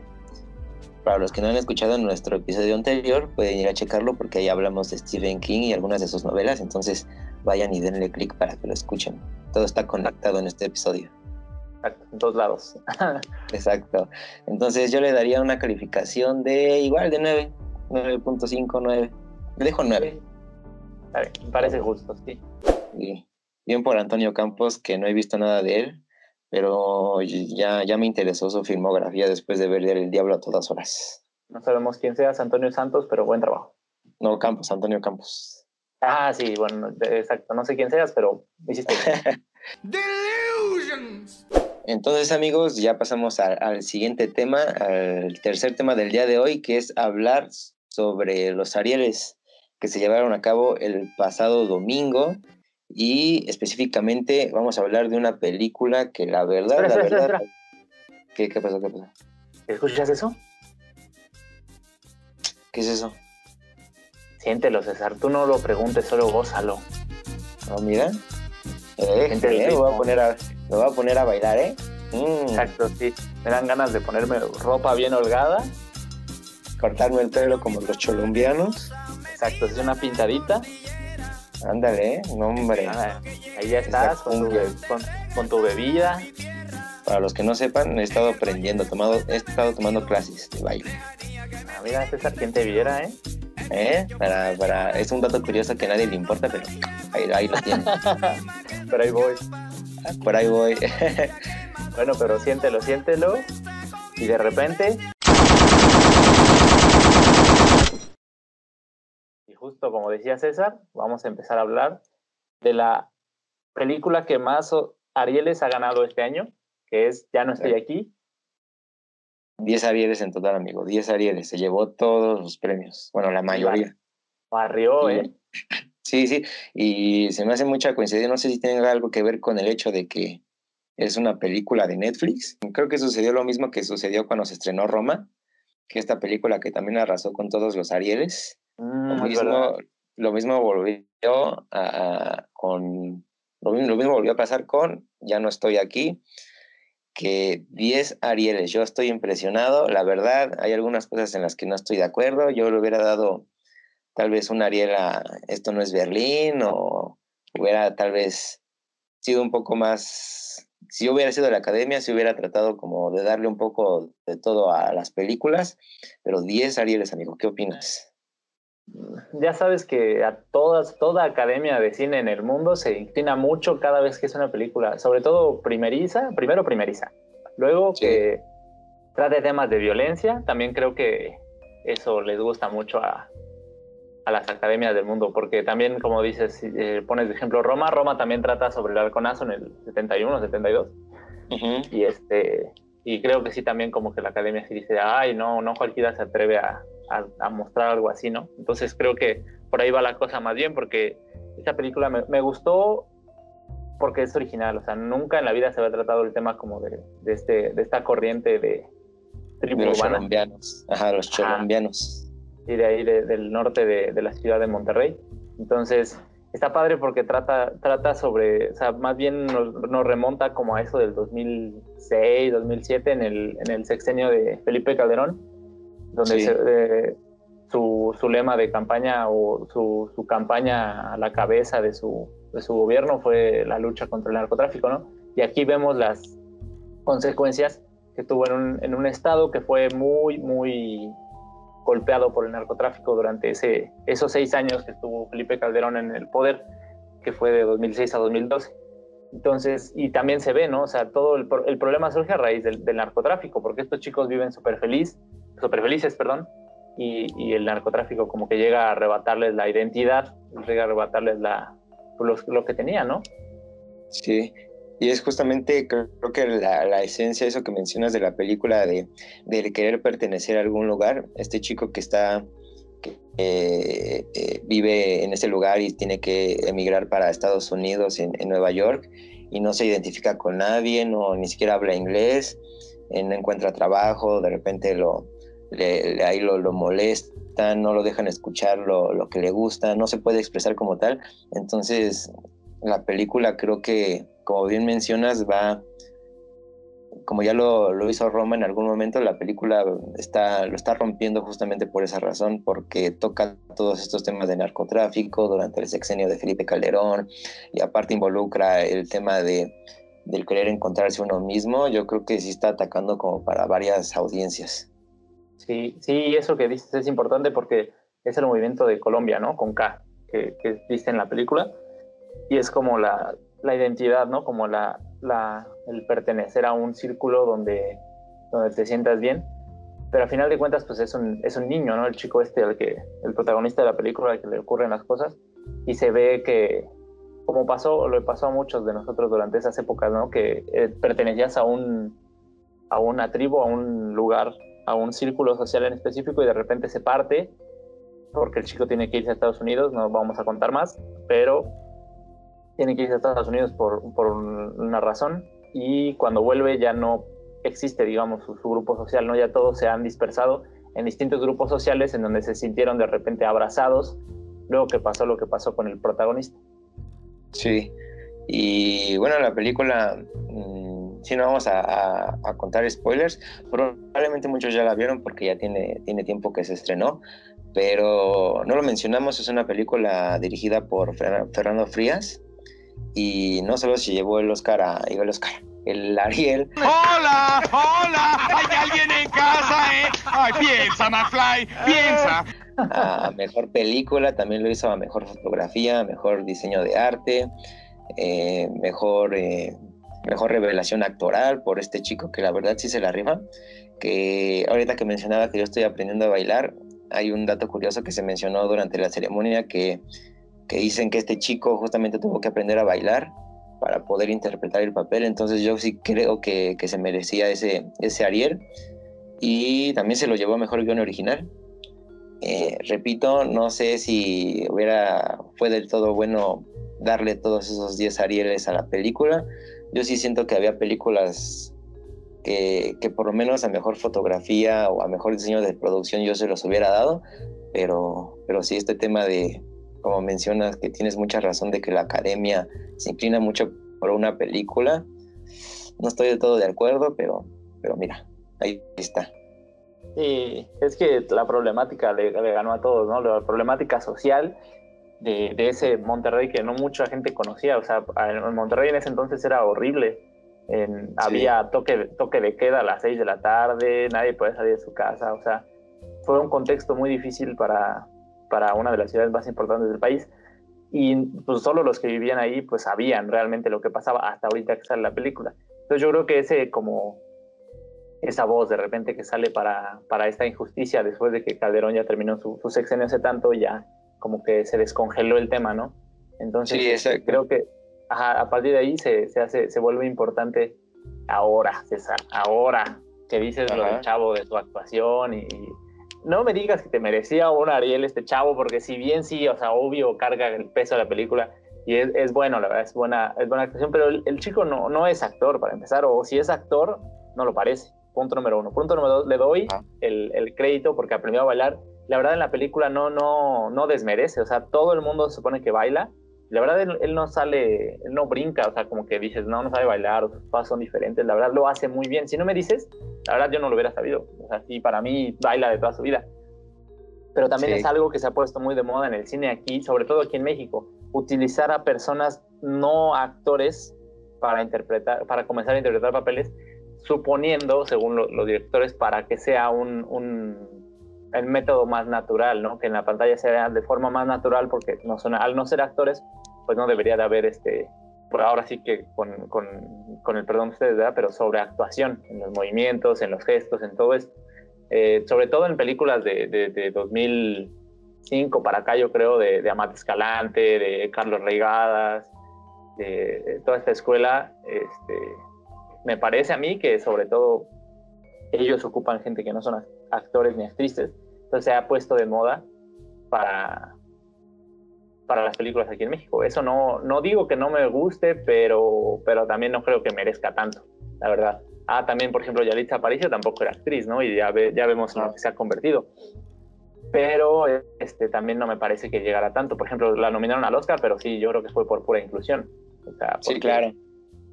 para los que no han escuchado nuestro episodio anterior, pueden ir a checarlo porque ahí hablamos de Stephen King y algunas de sus novelas, entonces vayan y denle clic para que lo escuchen. Todo está conectado en este episodio. Exacto, en todos lados. Exacto. Entonces yo le daría una calificación de igual de 9, 9.5, 9. Le dejo 9. A ver, me parece justo, sí. Bien por Antonio Campos, que no he visto nada de él, pero ya, ya me interesó su filmografía después de ver El Diablo a todas horas. No sabemos quién seas, Antonio Santos, pero buen trabajo. No, Campos, Antonio Campos. Ah, sí, bueno, exacto. No sé quién seas, pero hiciste bien. Entonces, amigos, ya pasamos al, al siguiente tema, al tercer tema del día de hoy, que es hablar sobre los Arieles que se llevaron a cabo el pasado domingo. Y específicamente vamos a hablar de una película que la verdad, Espera, la espera, verdad. espera. ¿Qué, ¿Qué pasó? ¿Qué pasó? ¿Escuchas eso? ¿Qué es eso? Siéntelo, César. Tú no lo preguntes, solo gózalo. No, mira. Eh, eh, ritmo. voy a poner a, voy a poner a bailar, ¿eh? Mm, Exacto, sí. Me dan ganas de ponerme ropa bien holgada. cortarme el pelo como los colombianos. Exacto, es una pintadita. Ándale, ¿eh? No, hombre. Ah, ahí ya estás con tu, con, con tu bebida. Para los que no sepan, he estado aprendiendo, tomado, he estado tomando clases de baile. Ah, mira, César, quién te viera, ¿eh? ¿Eh? Para, para, es un dato curioso que a nadie le importa, pero ahí, ahí lo tiene. Pero ahí voy. Por ahí voy. Bueno, pero siéntelo, siéntelo. Y de repente. Justo como decía César, vamos a empezar a hablar de la película que más Arieles ha ganado este año, que es Ya no estoy aquí. 10 Arieles en total, amigo. 10 Arieles. Se llevó todos los premios. Bueno, la mayoría. Barrió. ¿eh? Sí, sí. Y se me hace mucha coincidencia. No sé si tiene algo que ver con el hecho de que es una película de Netflix. Creo que sucedió lo mismo que sucedió cuando se estrenó Roma, que esta película que también arrasó con todos los Arieles. Mm, Lo mismo, verdad. lo mismo volvió a, a- con lo mismo, lo mismo volvió a pasar con Ya no estoy aquí, que 10 Arieles. Yo estoy impresionado, la verdad, hay algunas cosas en las que no estoy de acuerdo. Yo le hubiera dado tal vez un Ariel a Esto no es Berlín o hubiera tal vez sido un poco más si yo hubiera sido de la academia, si hubiera tratado como de darle un poco de todo a las películas, pero 10 Arieles, amigo, ¿qué opinas? Ya sabes que a todas, toda academia de cine en el mundo se inclina mucho cada vez que es una película, sobre todo primeriza, primero primeriza, luego que trate temas de violencia, también creo que eso les gusta mucho a, a las academias del mundo, porque también, como dices, eh, pones de ejemplo Roma, Roma también trata sobre el halconazo en el 71, 72, y este y creo que sí también como que la academia sí dice, ay, no, no cualquiera se atreve a, a, mostrar algo así, ¿no? Entonces creo que por ahí va la cosa más bien, porque esta película me, me gustó porque es original, o sea, nunca en la vida se había tratado el tema como de, de este, de esta corriente de tribu de los urbana. colombianos, ajá, los colombianos y de ahí de, del norte de, de, la ciudad de Monterrey. Entonces, está padre porque trata, trata sobre, o sea, más bien nos, nos remonta como a eso del 2006, 2007, en el, en el sexenio de Felipe Calderón, donde Sí. se, eh, su, su lema de campaña o su, su campaña a la cabeza de su, de su gobierno fue la lucha contra el narcotráfico, ¿no? Y aquí vemos las consecuencias que tuvo en un, en un estado que fue muy, muy golpeado por el narcotráfico durante ese, esos seis años que estuvo Felipe Calderón en el poder, que fue de 2006 a 2012. Entonces, y también se ve, ¿no? O sea, todo el, el problema surge a raíz del, del, narcotráfico, porque estos chicos viven súper feliz, súper felices, perdón, y, el narcotráfico como que llega a arrebatarles la identidad, llega a arrebatarles la, lo, que tenían, ¿no? Sí, y es justamente, creo que la, la, esencia, eso que mencionas de la película, de, de, querer pertenecer a algún lugar. Este chico que está, que eh, eh, vive en ese lugar y tiene que emigrar para Estados Unidos, en, en, Nueva York, y no se identifica con nadie, no, ni siquiera habla inglés, eh, no encuentra trabajo, de repente lo, le, ahí lo, lo molestan, no lo dejan escuchar lo, lo que le gusta, no se puede expresar como tal. Entonces, la película creo que como bien mencionas, va, como ya lo, lo, hizo Roma en algún momento, la película está, lo está rompiendo justamente por esa razón, porque toca todos estos temas de narcotráfico durante el sexenio de Felipe Calderón, y aparte involucra el tema de, del querer encontrarse uno mismo, yo creo que sí está atacando como para varias audiencias. Sí, sí, eso que dices es importante porque es el movimiento de Colombia, ¿no? Con K, que, que dice en la película, y es como la, la identidad, ¿no? Como la, la, el pertenecer a un círculo donde, donde te sientas bien. Pero al final de cuentas, pues es un, es un niño, ¿no? El chico este, el, que, el protagonista de la película, al que le ocurren las cosas. Y se ve que, como pasó, lo pasó a muchos de nosotros durante esas épocas, ¿no? Que eh, pertenecías a, un, a una tribu, a un lugar, a un círculo social en específico y de repente se parte porque el chico tiene que irse a Estados Unidos, no vamos a contar más, pero tiene que irse a Estados Unidos por, por una razón y cuando vuelve ya no existe, digamos, su, grupo social, ¿no? Ya todos se han dispersado en distintos grupos sociales en donde se sintieron de repente abrazados, luego que pasó lo que pasó con el protagonista. Sí, y bueno, la película, mmm, si no vamos a, a, a, contar spoilers, probablemente muchos ya la vieron porque ya tiene, tiene tiempo que se estrenó, pero no lo mencionamos, es una película dirigida por Fernando Frías, y no solo se llevó el Oscar a el Oscar, el Ariel. ¡Hola! ¡Hola! ¡Hay alguien en casa, eh! ¡Ay, piensa, McFly! ¡Piensa! A mejor película, también lo hizo a mejor fotografía, mejor diseño de arte, eh, mejor, eh, mejor revelación actoral por este chico que la verdad sí se la rima. Que ahorita que mencionaba que yo estoy aprendiendo a bailar, hay un dato curioso que se mencionó durante la ceremonia que que dicen que este chico justamente tuvo que aprender a bailar para poder interpretar el papel, entonces yo sí creo que, que se merecía ese, ese Ariel y también se lo llevó mejor guion original. Eh, repito, no sé si hubiera, fue del todo bueno darle todos esos 10 Arieles a la película. Yo sí siento que había películas que, que por lo menos a mejor fotografía o a mejor diseño de producción yo se los hubiera dado, pero, pero sí este tema de, como mencionas, que tienes mucha razón de que la academia se inclina mucho por una película. No estoy de todo de acuerdo, pero, pero mira, ahí está. Sí, es que la problemática le, le ganó a todos, ¿no? La problemática social de, de, ese Monterrey que no mucha gente conocía. O sea, en Monterrey en ese entonces era horrible. En, Había toque, toque de queda a las 6 de la tarde, nadie podía salir de su casa, o sea, fue un contexto muy difícil para, para una de las ciudades más importantes del país. Y pues solo los que vivían ahí pues sabían realmente lo que pasaba hasta ahorita que sale la película. Entonces yo creo que ese como esa voz de repente que sale para, para esta injusticia después de que Calderón ya terminó su, su sexenio hace tanto, ya como que se descongeló el tema, ¿no? Entonces Sí, creo que ajá, a partir de ahí se, se, hace, se vuelve importante ahora, César, ahora que dices lo del Ajá. chavo de tu actuación y, y no me digas que te merecía un Ariel este chavo, porque si bien sí, o sea, obvio carga el peso de la película y es, es bueno, la verdad, es buena, es buena actuación, pero el, el chico no, no es actor para empezar, o si es actor, no lo parece. Punto número uno. Punto número dos, le doy el, el crédito porque aprendió a bailar. La verdad en la película no, no, no desmerece, o sea, todo el mundo se supone que baila. La verdad él, él no sale, él no brinca, o sea, como que dices, no, no sabe bailar, sus pasos son diferentes. La verdad lo hace muy bien. Si no me dices, la verdad yo no lo hubiera sabido. O sea, sí, para mí baila de toda su vida. Pero también Sí. es algo que se ha puesto muy de moda en el cine aquí, sobre todo aquí en México, utilizar a personas no actores para interpretar, para comenzar a interpretar papeles, suponiendo, según lo- los directores, para que sea un, un- el método más natural, ¿no? Que en la pantalla sea de forma más natural, porque no son, al no ser actores, pues no debería de haber este, por ahora sí que con, con, con el perdón de ustedes, ¿verdad? Pero sobre actuación, en los movimientos, en los gestos, en todo esto. Eh, sobre todo en películas de, de, de 2005 para acá, yo creo, de, de Escalante, de Carlos Reigadas, de toda esta escuela, este, me parece a mí que sobre todo ellos ocupan gente que no son actores ni actrices, entonces se ha puesto de moda para, para las películas aquí en México. Eso no, no digo que no me guste, pero, pero también no creo que merezca tanto, la verdad. Ah, también, por ejemplo, Yalitza Aparicio tampoco era actriz, ¿no? Y ya, ve- ya vemos en lo que se ha convertido. Pero este, también no me parece que llegara tanto. Por ejemplo, la nominaron al Oscar, pero sí, yo creo que fue por pura inclusión. O sea, Sí, claro.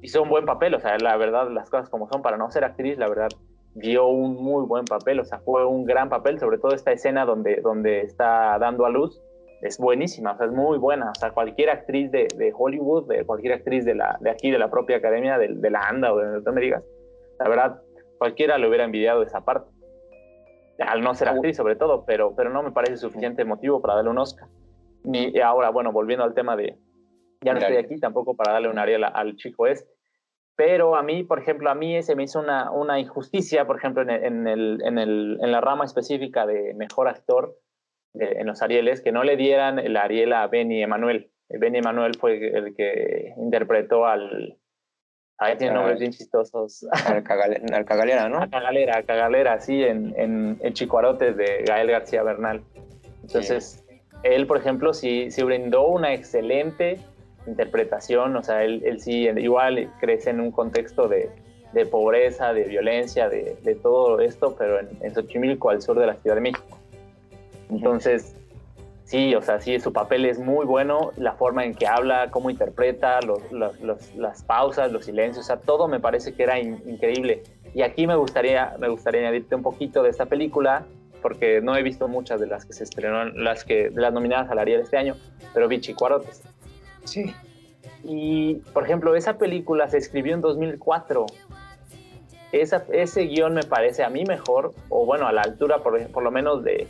Hizo un buen papel, o sea, la verdad, las cosas como son, para no ser actriz, la verdad, dio un muy buen papel, o sea, fue un gran papel, sobre todo esta escena donde, donde está dando a luz, es buenísima, o sea, es muy buena, o sea, cualquier actriz de, de Hollywood, de cualquier actriz de, la, de aquí, de la propia academia, de, de la ANDA o de donde tú me digas, la verdad, cualquiera le hubiera envidiado esa parte, al no ser actriz sobre todo, pero, pero no me parece suficiente motivo para darle un Oscar. Ni, y ahora, bueno, volviendo al tema de, ya no estoy aquí tampoco para darle un Ariel al chico este, pero a mí, por ejemplo, a mí se me hizo una, una injusticia, por ejemplo, en, el- en, el, en, el, en la rama específica de mejor actor de- en los Arieles, que no le dieran el Ariel a Benny Emanuel. Eh, Benny Emanuel fue el que interpretó al... Ahí tiene nombres bien chistosos. Al, cagale- al cagalera, ¿no? A Cagalera, a Cagalera, sí, en, en, en Chicuarotes de Gael García Bernal. Entonces, él, por ejemplo, sí, sí brindó una excelente interpretación, o sea, él, él sí igual crece en un contexto de, de pobreza, de violencia, de, de todo esto, pero en, en Xochimilco, al sur de la Ciudad de México. Entonces, sí, o sea, sí, su papel es muy bueno, la forma en que habla, cómo interpreta, los, los- los- las pausas, los silencios, o sea, todo me parece que era in- increíble. Y aquí me gustaría, me gustaría añadirte un poquito de esta película, porque no he visto muchas de las que se estrenó, las que las nominadas al Ariel este año, pero vi Chicuarotes. Sí. Y, por ejemplo, esa película se escribió en 2004. Esa, ese guion me parece a mí mejor, o bueno, a la altura por, por lo menos de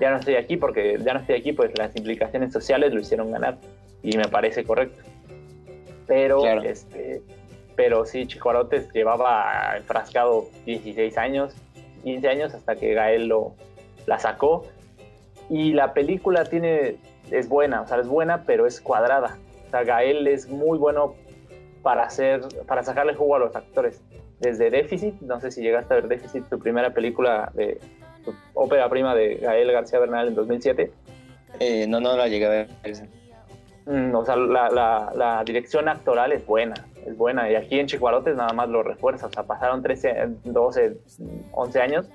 Ya no estoy aquí, porque Ya no estoy aquí, pues las implicaciones sociales lo hicieron ganar, y me parece correcto. Pero, este, pero sí, Chicuarotes llevaba enfrascado 16 años, 15 años, hasta que Gael lo, la sacó. Y la película tiene, es buena, o sea, es buena, pero es cuadrada. O sea, Gael es muy bueno para hacer, para sacarle jugo a los actores. Desde Déficit, no sé si llegaste a ver Déficit, tu primera película de tu ópera prima de Gael García Bernal en 2007. Eh, no, no la llegué a ver. Mm, o sea, la, la, la dirección actoral es buena, es buena. Y aquí en Chicuarotes nada más lo refuerza. O sea, pasaron 13, 12, 11 años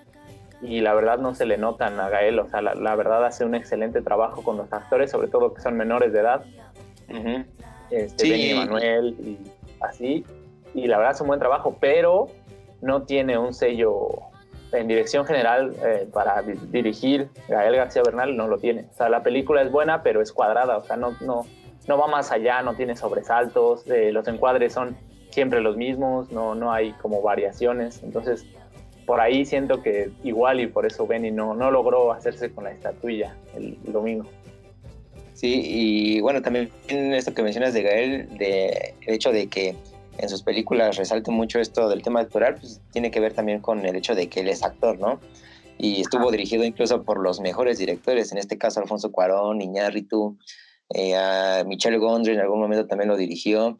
y la verdad no se le notan a Gael. O sea, la, la verdad hace un excelente trabajo con los actores, sobre todo que son menores de edad. Este, Sí. Benny Manuel y así. Y la verdad es un buen trabajo, pero no tiene un sello en dirección general eh, para di- dirigir. Gael García Bernal no lo tiene. O sea, la película es buena, pero es cuadrada. O sea, no, no, no va más allá, no tiene sobresaltos. eh, los encuadres son siempre los mismos, no, no hay como variaciones. Entonces, por ahí siento que igual y por eso Benny no, no logró hacerse con la estatuilla el, domingo. Sí, y bueno, también esto que mencionas de Gael, de el hecho de que en sus películas resalte mucho esto del tema actoral, pues tiene que ver también con el hecho de que él es actor, ¿no? Y estuvo dirigido incluso por los mejores directores, en este caso Alfonso Cuarón, Iñárritu, eh, a Michel Gondry en algún momento también lo dirigió,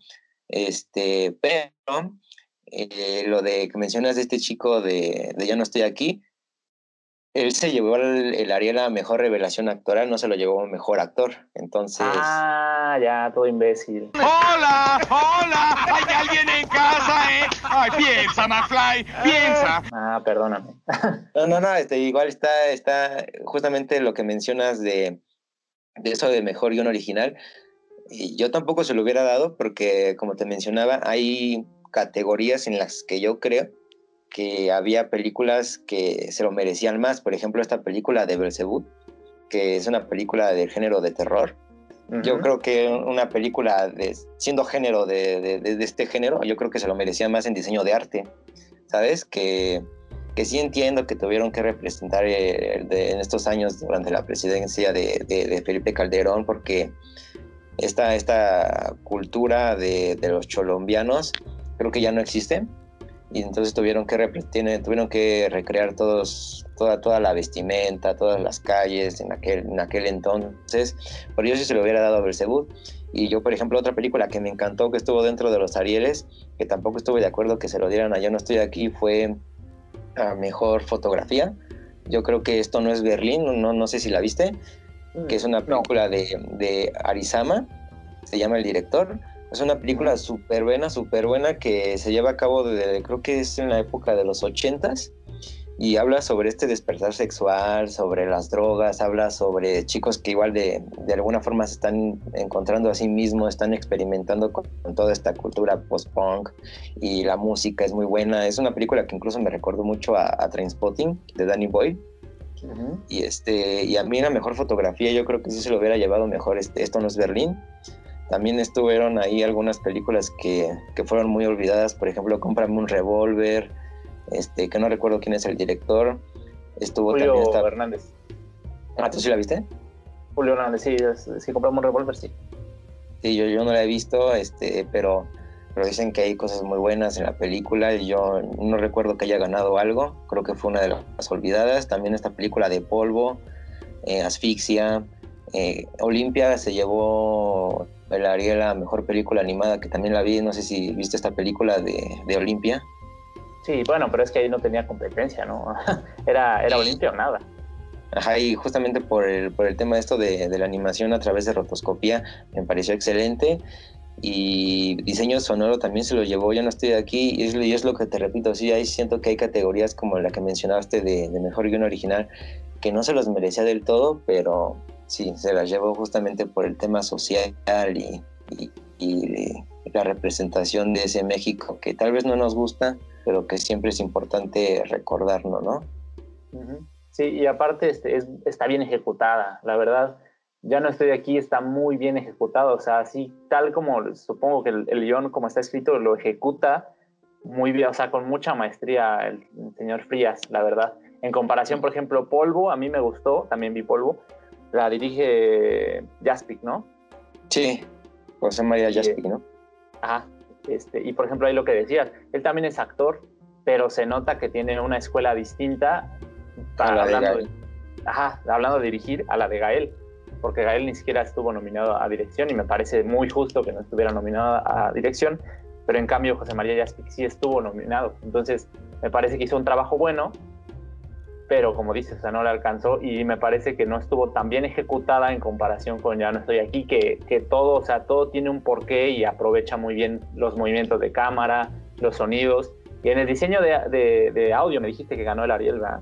este, pero eh, lo de que mencionas de este chico de, de Ya no estoy aquí, él se llevó el, el, Ariel a mejor revelación actoral, no se lo llevó mejor actor. Entonces. Ah, ya, todo imbécil. ¡Hola! ¡Hola! ¿Hay alguien en casa, eh? Ay, piensa, McFly, piensa. Ah, perdóname. no, no, no, este, igual está, está justamente lo que mencionas de, de eso de mejor guion original. Y yo tampoco se lo hubiera dado porque, como te mencionaba, hay categorías en las que yo creo que había películas que se lo merecían más. Por ejemplo, esta película de Belzebú, que es una película del género de terror. Yo creo que una película de, siendo género de, de, este género, yo creo que se lo merecía más en diseño de arte. ¿Sabes? Que, que sí entiendo que tuvieron que representar eh, en estos años durante la presidencia de, Felipe Calderón, porque esta, esta cultura de, los cholombianos creo que ya no existe y entonces tuvieron que, tuvieron que recrear todos, toda, toda la vestimenta, todas las calles en aquel, en aquel entonces. Por yo sí se lo hubiera dado a Belzebú. Y yo, por ejemplo, otra película que me encantó, que estuvo dentro de los Arieles, que tampoco estuve de acuerdo que se lo dieran a Yo no estoy aquí, fue a Mejor Fotografía. Yo creo que esto no es Berlín, no, no sé si la viste, mm, que es una película de, de Arizama, se llama el director es una película súper buena, súper buena que se lleva a cabo desde, creo que es en la época de los ochentas y habla sobre este despertar sexual, sobre las drogas, habla sobre chicos que igual de, de alguna forma se están encontrando a sí mismos, están experimentando con, toda esta cultura post-punk y la música es muy buena. Es una película que incluso me recordó mucho a, a Trainspotting de Danny Boy. Y este y a mí la mejor fotografía yo creo que sí se lo hubiera llevado mejor este, esto no es Berlín también estuvieron ahí algunas películas que, que fueron muy olvidadas, por ejemplo, Cómprame un revólver, este, que no recuerdo quién es el director. Estuvo Julio también Hernández. Ah, ¿tú sí la viste? Julio Hernández, sí, sí, Cómprame un revólver, sí. Sí, yo, yo no la he visto, este, pero, pero dicen que hay cosas muy buenas en la película y yo no recuerdo que haya ganado algo, creo que fue una de las olvidadas. También esta película de Polvo, eh, Asfixia, eh, Olimpia se llevó Ariel la mejor película animada, que también la vi, no sé si viste esta película de, de Olimpia. Sí, bueno, pero es que ahí no tenía competencia, ¿no? era, era Olimpia o nada. Ajá, y justamente por el, por el tema de esto de, de la animación a través de rotoscopía, me pareció excelente y diseño sonoro también se lo llevó, ya no estoy aquí, y es, y es, lo que te repito, sí, ahí siento que hay categorías como la que mencionaste de, de, mejor guion original, que no se los merecía del todo, pero sí, se las llevó justamente por el tema social y, la representación de ese México que tal vez no nos gusta, pero que siempre es importante recordarlo, ¿no? Sí, y aparte este, es, está bien ejecutada, la verdad. Ya no estoy aquí, está muy bien ejecutado, o sea, así tal como supongo que el, el guion como está escrito lo ejecuta muy bien, o sea, con mucha maestría el, el señor Frías, la verdad. En comparación, por ejemplo, Polvo, a mí me gustó, también vi Polvo, la dirige Jaspic, ¿no? Sí, José María Jaspic, ¿no? Ajá, este, y por ejemplo ahí lo que decías, él también es actor, pero se nota que tiene una escuela distinta para, hablando, de, ajá, hablando de dirigir a la de Gael, porque Gael ni siquiera estuvo nominado a dirección y me parece muy justo que no estuviera nominado a dirección, pero en cambio José María Jaspic sí estuvo nominado, entonces me parece que hizo un trabajo bueno pero como dices, o sea, no le alcanzó y me parece que no estuvo tan bien ejecutada en comparación con Ya no estoy aquí, que, que todo, o sea, todo tiene un porqué y aprovecha muy bien los movimientos de cámara, los sonidos. Y en el diseño de, de, de audio me dijiste que ganó el Ariel, ¿verdad?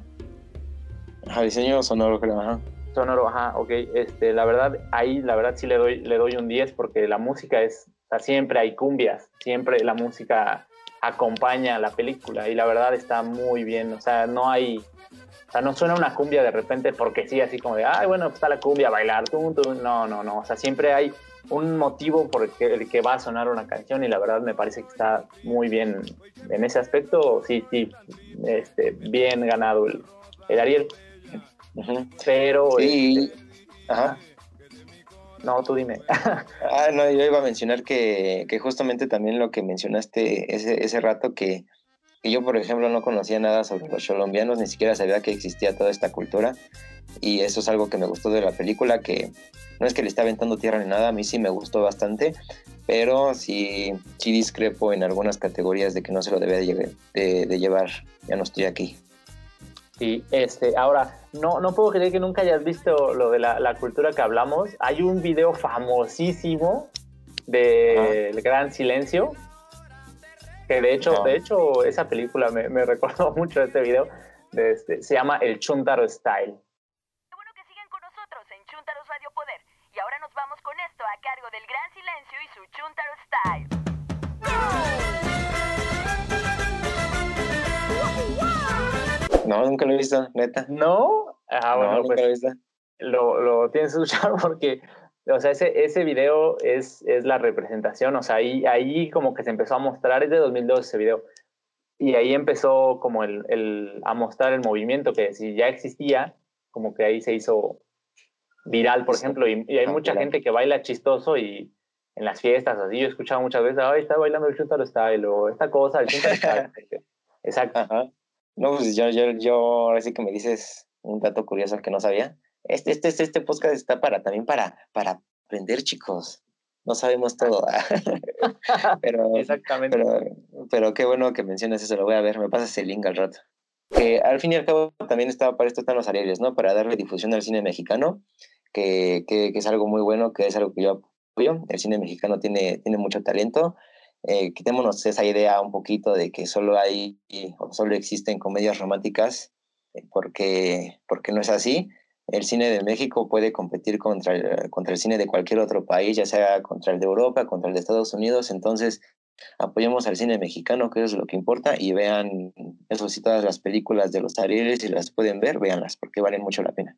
Ajá, diseño sonoro, creo, ajá. Sonoro, ajá, ok. Este, la verdad, ahí la verdad sí le doy, le doy un 10 porque la música es, o sea, siempre hay cumbias, siempre la música acompaña a la película y la verdad está muy bien, o sea, no hay o sea, no suena una cumbia de repente porque sí, así como de, ay, bueno, pues está la cumbia, bailar, tum, tum. No, no, no. O sea, siempre hay un motivo por el que, el que va a sonar una canción y la verdad me parece que está muy bien en ese aspecto, sí, sí, este, bien ganado el, el Ariel. Pero... Sí. este, Ajá. no, tú dime. Ah, no, yo iba a mencionar que, que justamente también lo que mencionaste ese, ese rato que, que yo, por ejemplo, no conocía nada sobre los colombianos, ni siquiera sabía que existía toda esta cultura. Y eso es algo que me gustó de la película, que no es que le esté aventando tierra ni nada, a mí sí me gustó bastante, pero sí, sí discrepo en algunas categorías de que no se lo debe de, de- de llevar. Ya no estoy aquí. Sí, este, ahora, no, no puedo creer que nunca hayas visto lo de la, la cultura que hablamos. Hay un video famosísimo de El Gran Silencio, que de hecho, No. de hecho, esa película me, me recordó mucho este video. de este, se llama El Chuntaro Style. en Chuntaros Radio Poder. Y ahora nos vamos con esto a cargo del Gran Silencio y su Chuntaro Style. No, nunca lo he visto, neta. ¿No? Ah, No, bueno, nunca pues lo he visto. lo, lo tienes que escuchar porque, o sea, ese, ese video es, es la representación, o sea, ahí, ahí como que se empezó a mostrar, es de 2002 ese video, y ahí empezó como el, el, a mostrar el movimiento que si ya existía, como que ahí se hizo viral, por Sí. ejemplo, y, y hay Ah, mucha claro. gente que baila chistoso y en las fiestas, así, yo he escuchado muchas veces, ay, está bailando el Chuntaro Style, o esta cosa, el Chuntaro Style. Exacto. Ajá. No, pues yo, yo, yo, ahora sí que me dices un dato curioso que no sabía. Este, este, este, este podcast está para también para, para aprender, chicos. No sabemos todo. pero, Exactamente. pero, pero qué bueno que mencionas eso, lo voy a ver, me pasas el link al rato. Que al fin y al cabo también estaba para esto están los Arieles, ¿no? Para darle difusión al cine mexicano, que, que, que es algo muy bueno, que es algo que yo apoyo. El cine mexicano tiene, tiene mucho talento. Eh, quitémonos esa idea un poquito de que solo hay o solo existen comedias románticas, eh, porque, porque no es así. El cine de México puede competir contra el, contra el cine de cualquier otro país, ya sea contra el de Europa, contra el de Estados Unidos. Entonces, apoyemos al cine mexicano, que es lo que importa, y vean, eso sí, todas las películas de los Arieles, si las pueden ver, véanlas, porque valen mucho la pena.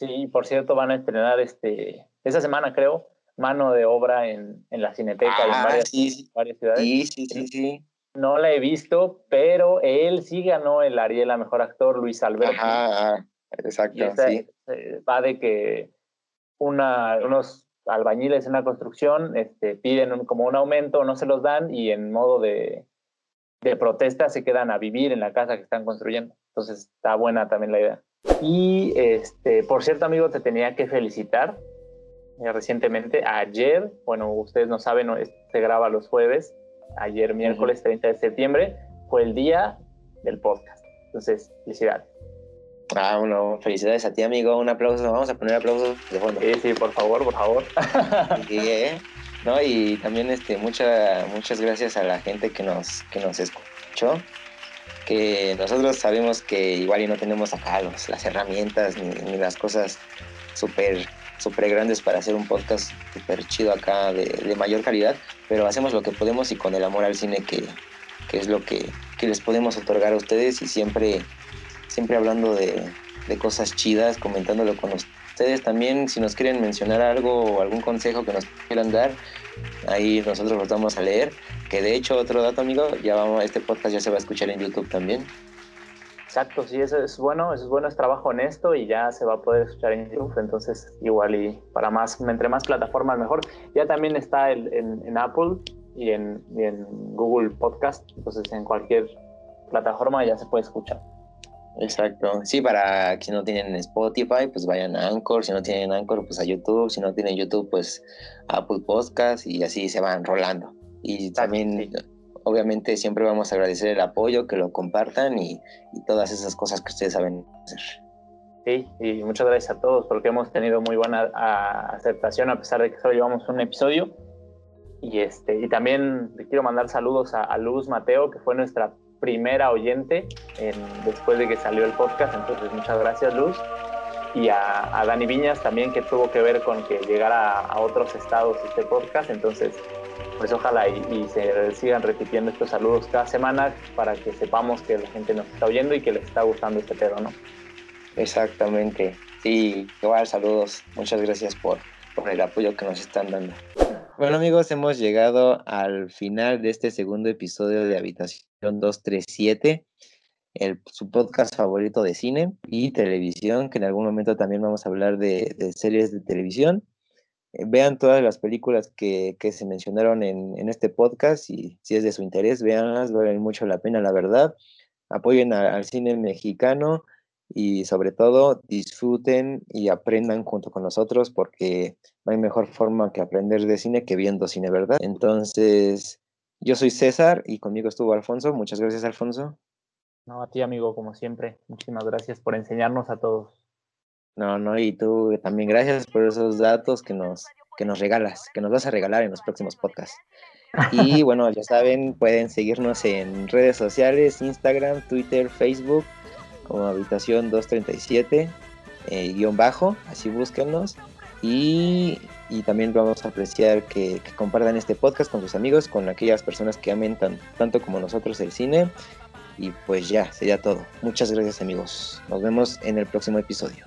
Sí, por cierto, van a estrenar este, esta semana, creo, mano de obra en, en la Cineteca y en Ah, varias, sí, varias ciudades. Sí, sí, sí, sí. No la he visto, pero él sí ganó el Ariel a Mejor Actor, Luis Alberto. Ajá, ah, exacto, sí. Eh, va de que una, unos albañiles en una construcción este, piden un- como un aumento, no se los dan y en modo de, de protesta se quedan a vivir en la casa que están construyendo. Entonces está buena también la idea. Y este, por cierto, amigo, te tenía que felicitar eh, recientemente. Ayer, bueno, ustedes no saben, se graba los jueves. Ayer, miércoles 30 de septiembre, fue el día del podcast. Entonces, felicidades. Ah, bueno, felicidades a ti, amigo. Un aplauso. Vamos a poner aplausos de fondo. Sí, sí, por favor, por favor. Sí, ¿eh? No, y también este, mucha, muchas gracias a la gente que nos, que nos escuchó. Que nosotros sabemos que igual y no tenemos acá los, las herramientas ni, ni las cosas súper súper grandes para hacer un podcast súper chido acá de, de mayor calidad, pero hacemos lo que podemos y con el amor al cine que, que es lo que, que les podemos otorgar a ustedes y siempre, siempre hablando de, de cosas chidas, comentándolo con ustedes también, si nos quieren mencionar algo o algún consejo que nos quieran dar, ahí nosotros los vamos a leer, que de hecho otro dato amigo, ya vamos, este podcast ya se va a escuchar en YouTube también. Exacto, sí, eso es bueno, eso es bueno, es trabajo honesto y ya se va a poder escuchar en YouTube, entonces igual y para más, entre más plataformas mejor. Ya también está el- en, en Apple y en, y en Google Podcast, entonces en cualquier plataforma ya se puede escuchar. Exacto. Sí, para que no tienen Spotify, pues vayan a Anchor. Si no tienen Anchor, pues a YouTube. Si no tienen YouTube, pues a Apple Podcast y así se van rolando. Y también, obviamente, siempre vamos a agradecer el apoyo, que lo compartan y, y todas esas cosas que ustedes saben hacer. Sí, y muchas gracias a todos porque hemos tenido muy buena a, aceptación a pesar de que solo llevamos un episodio. Y, este, y también quiero mandar saludos a, a Luz Mateo, que fue nuestra primera oyente en, después de que salió el podcast. Entonces, muchas gracias, Luz. Y a, a Dani Viñas también, que tuvo que ver con que llegara a, a otros estados este podcast. Entonces, pues ojalá y, y se sigan repitiendo estos saludos cada semana para que sepamos que la gente nos está oyendo y que les está gustando este pedo, ¿no? Exactamente. Sí, igual saludos. Muchas gracias por, por el apoyo que nos están dando. Bueno amigos, hemos llegado al final de este segundo episodio de Habitación 237, el, su podcast favorito de cine y televisión, que en algún momento también vamos a hablar de, de series de televisión. Eh, vean todas las películas que, que se mencionaron en, en, este podcast y si es de su interés, véanlas, valen mucho la pena, la verdad. Apoyen a, al cine mexicano y sobre todo disfruten y aprendan junto con nosotros porque no hay mejor forma que aprender de cine que viendo cine, ¿verdad? Entonces, yo soy César y conmigo estuvo Alfonso. Muchas gracias, Alfonso. No, a ti, amigo, como siempre. Muchísimas gracias por enseñarnos a todos. No, no, y tú también gracias por esos datos que nos, que nos regalas, que nos vas a regalar en los próximos podcasts. Y bueno, ya saben, pueden seguirnos en redes sociales, Instagram, Twitter, Facebook como habitación 237 eh, guion bajo, así búsquennos. Y, también vamos a apreciar que, que, compartan este podcast con sus amigos, con aquellas personas que amen tan, tanto como nosotros el cine. Y pues ya, sería todo. Muchas gracias amigos. Nos vemos en el próximo episodio.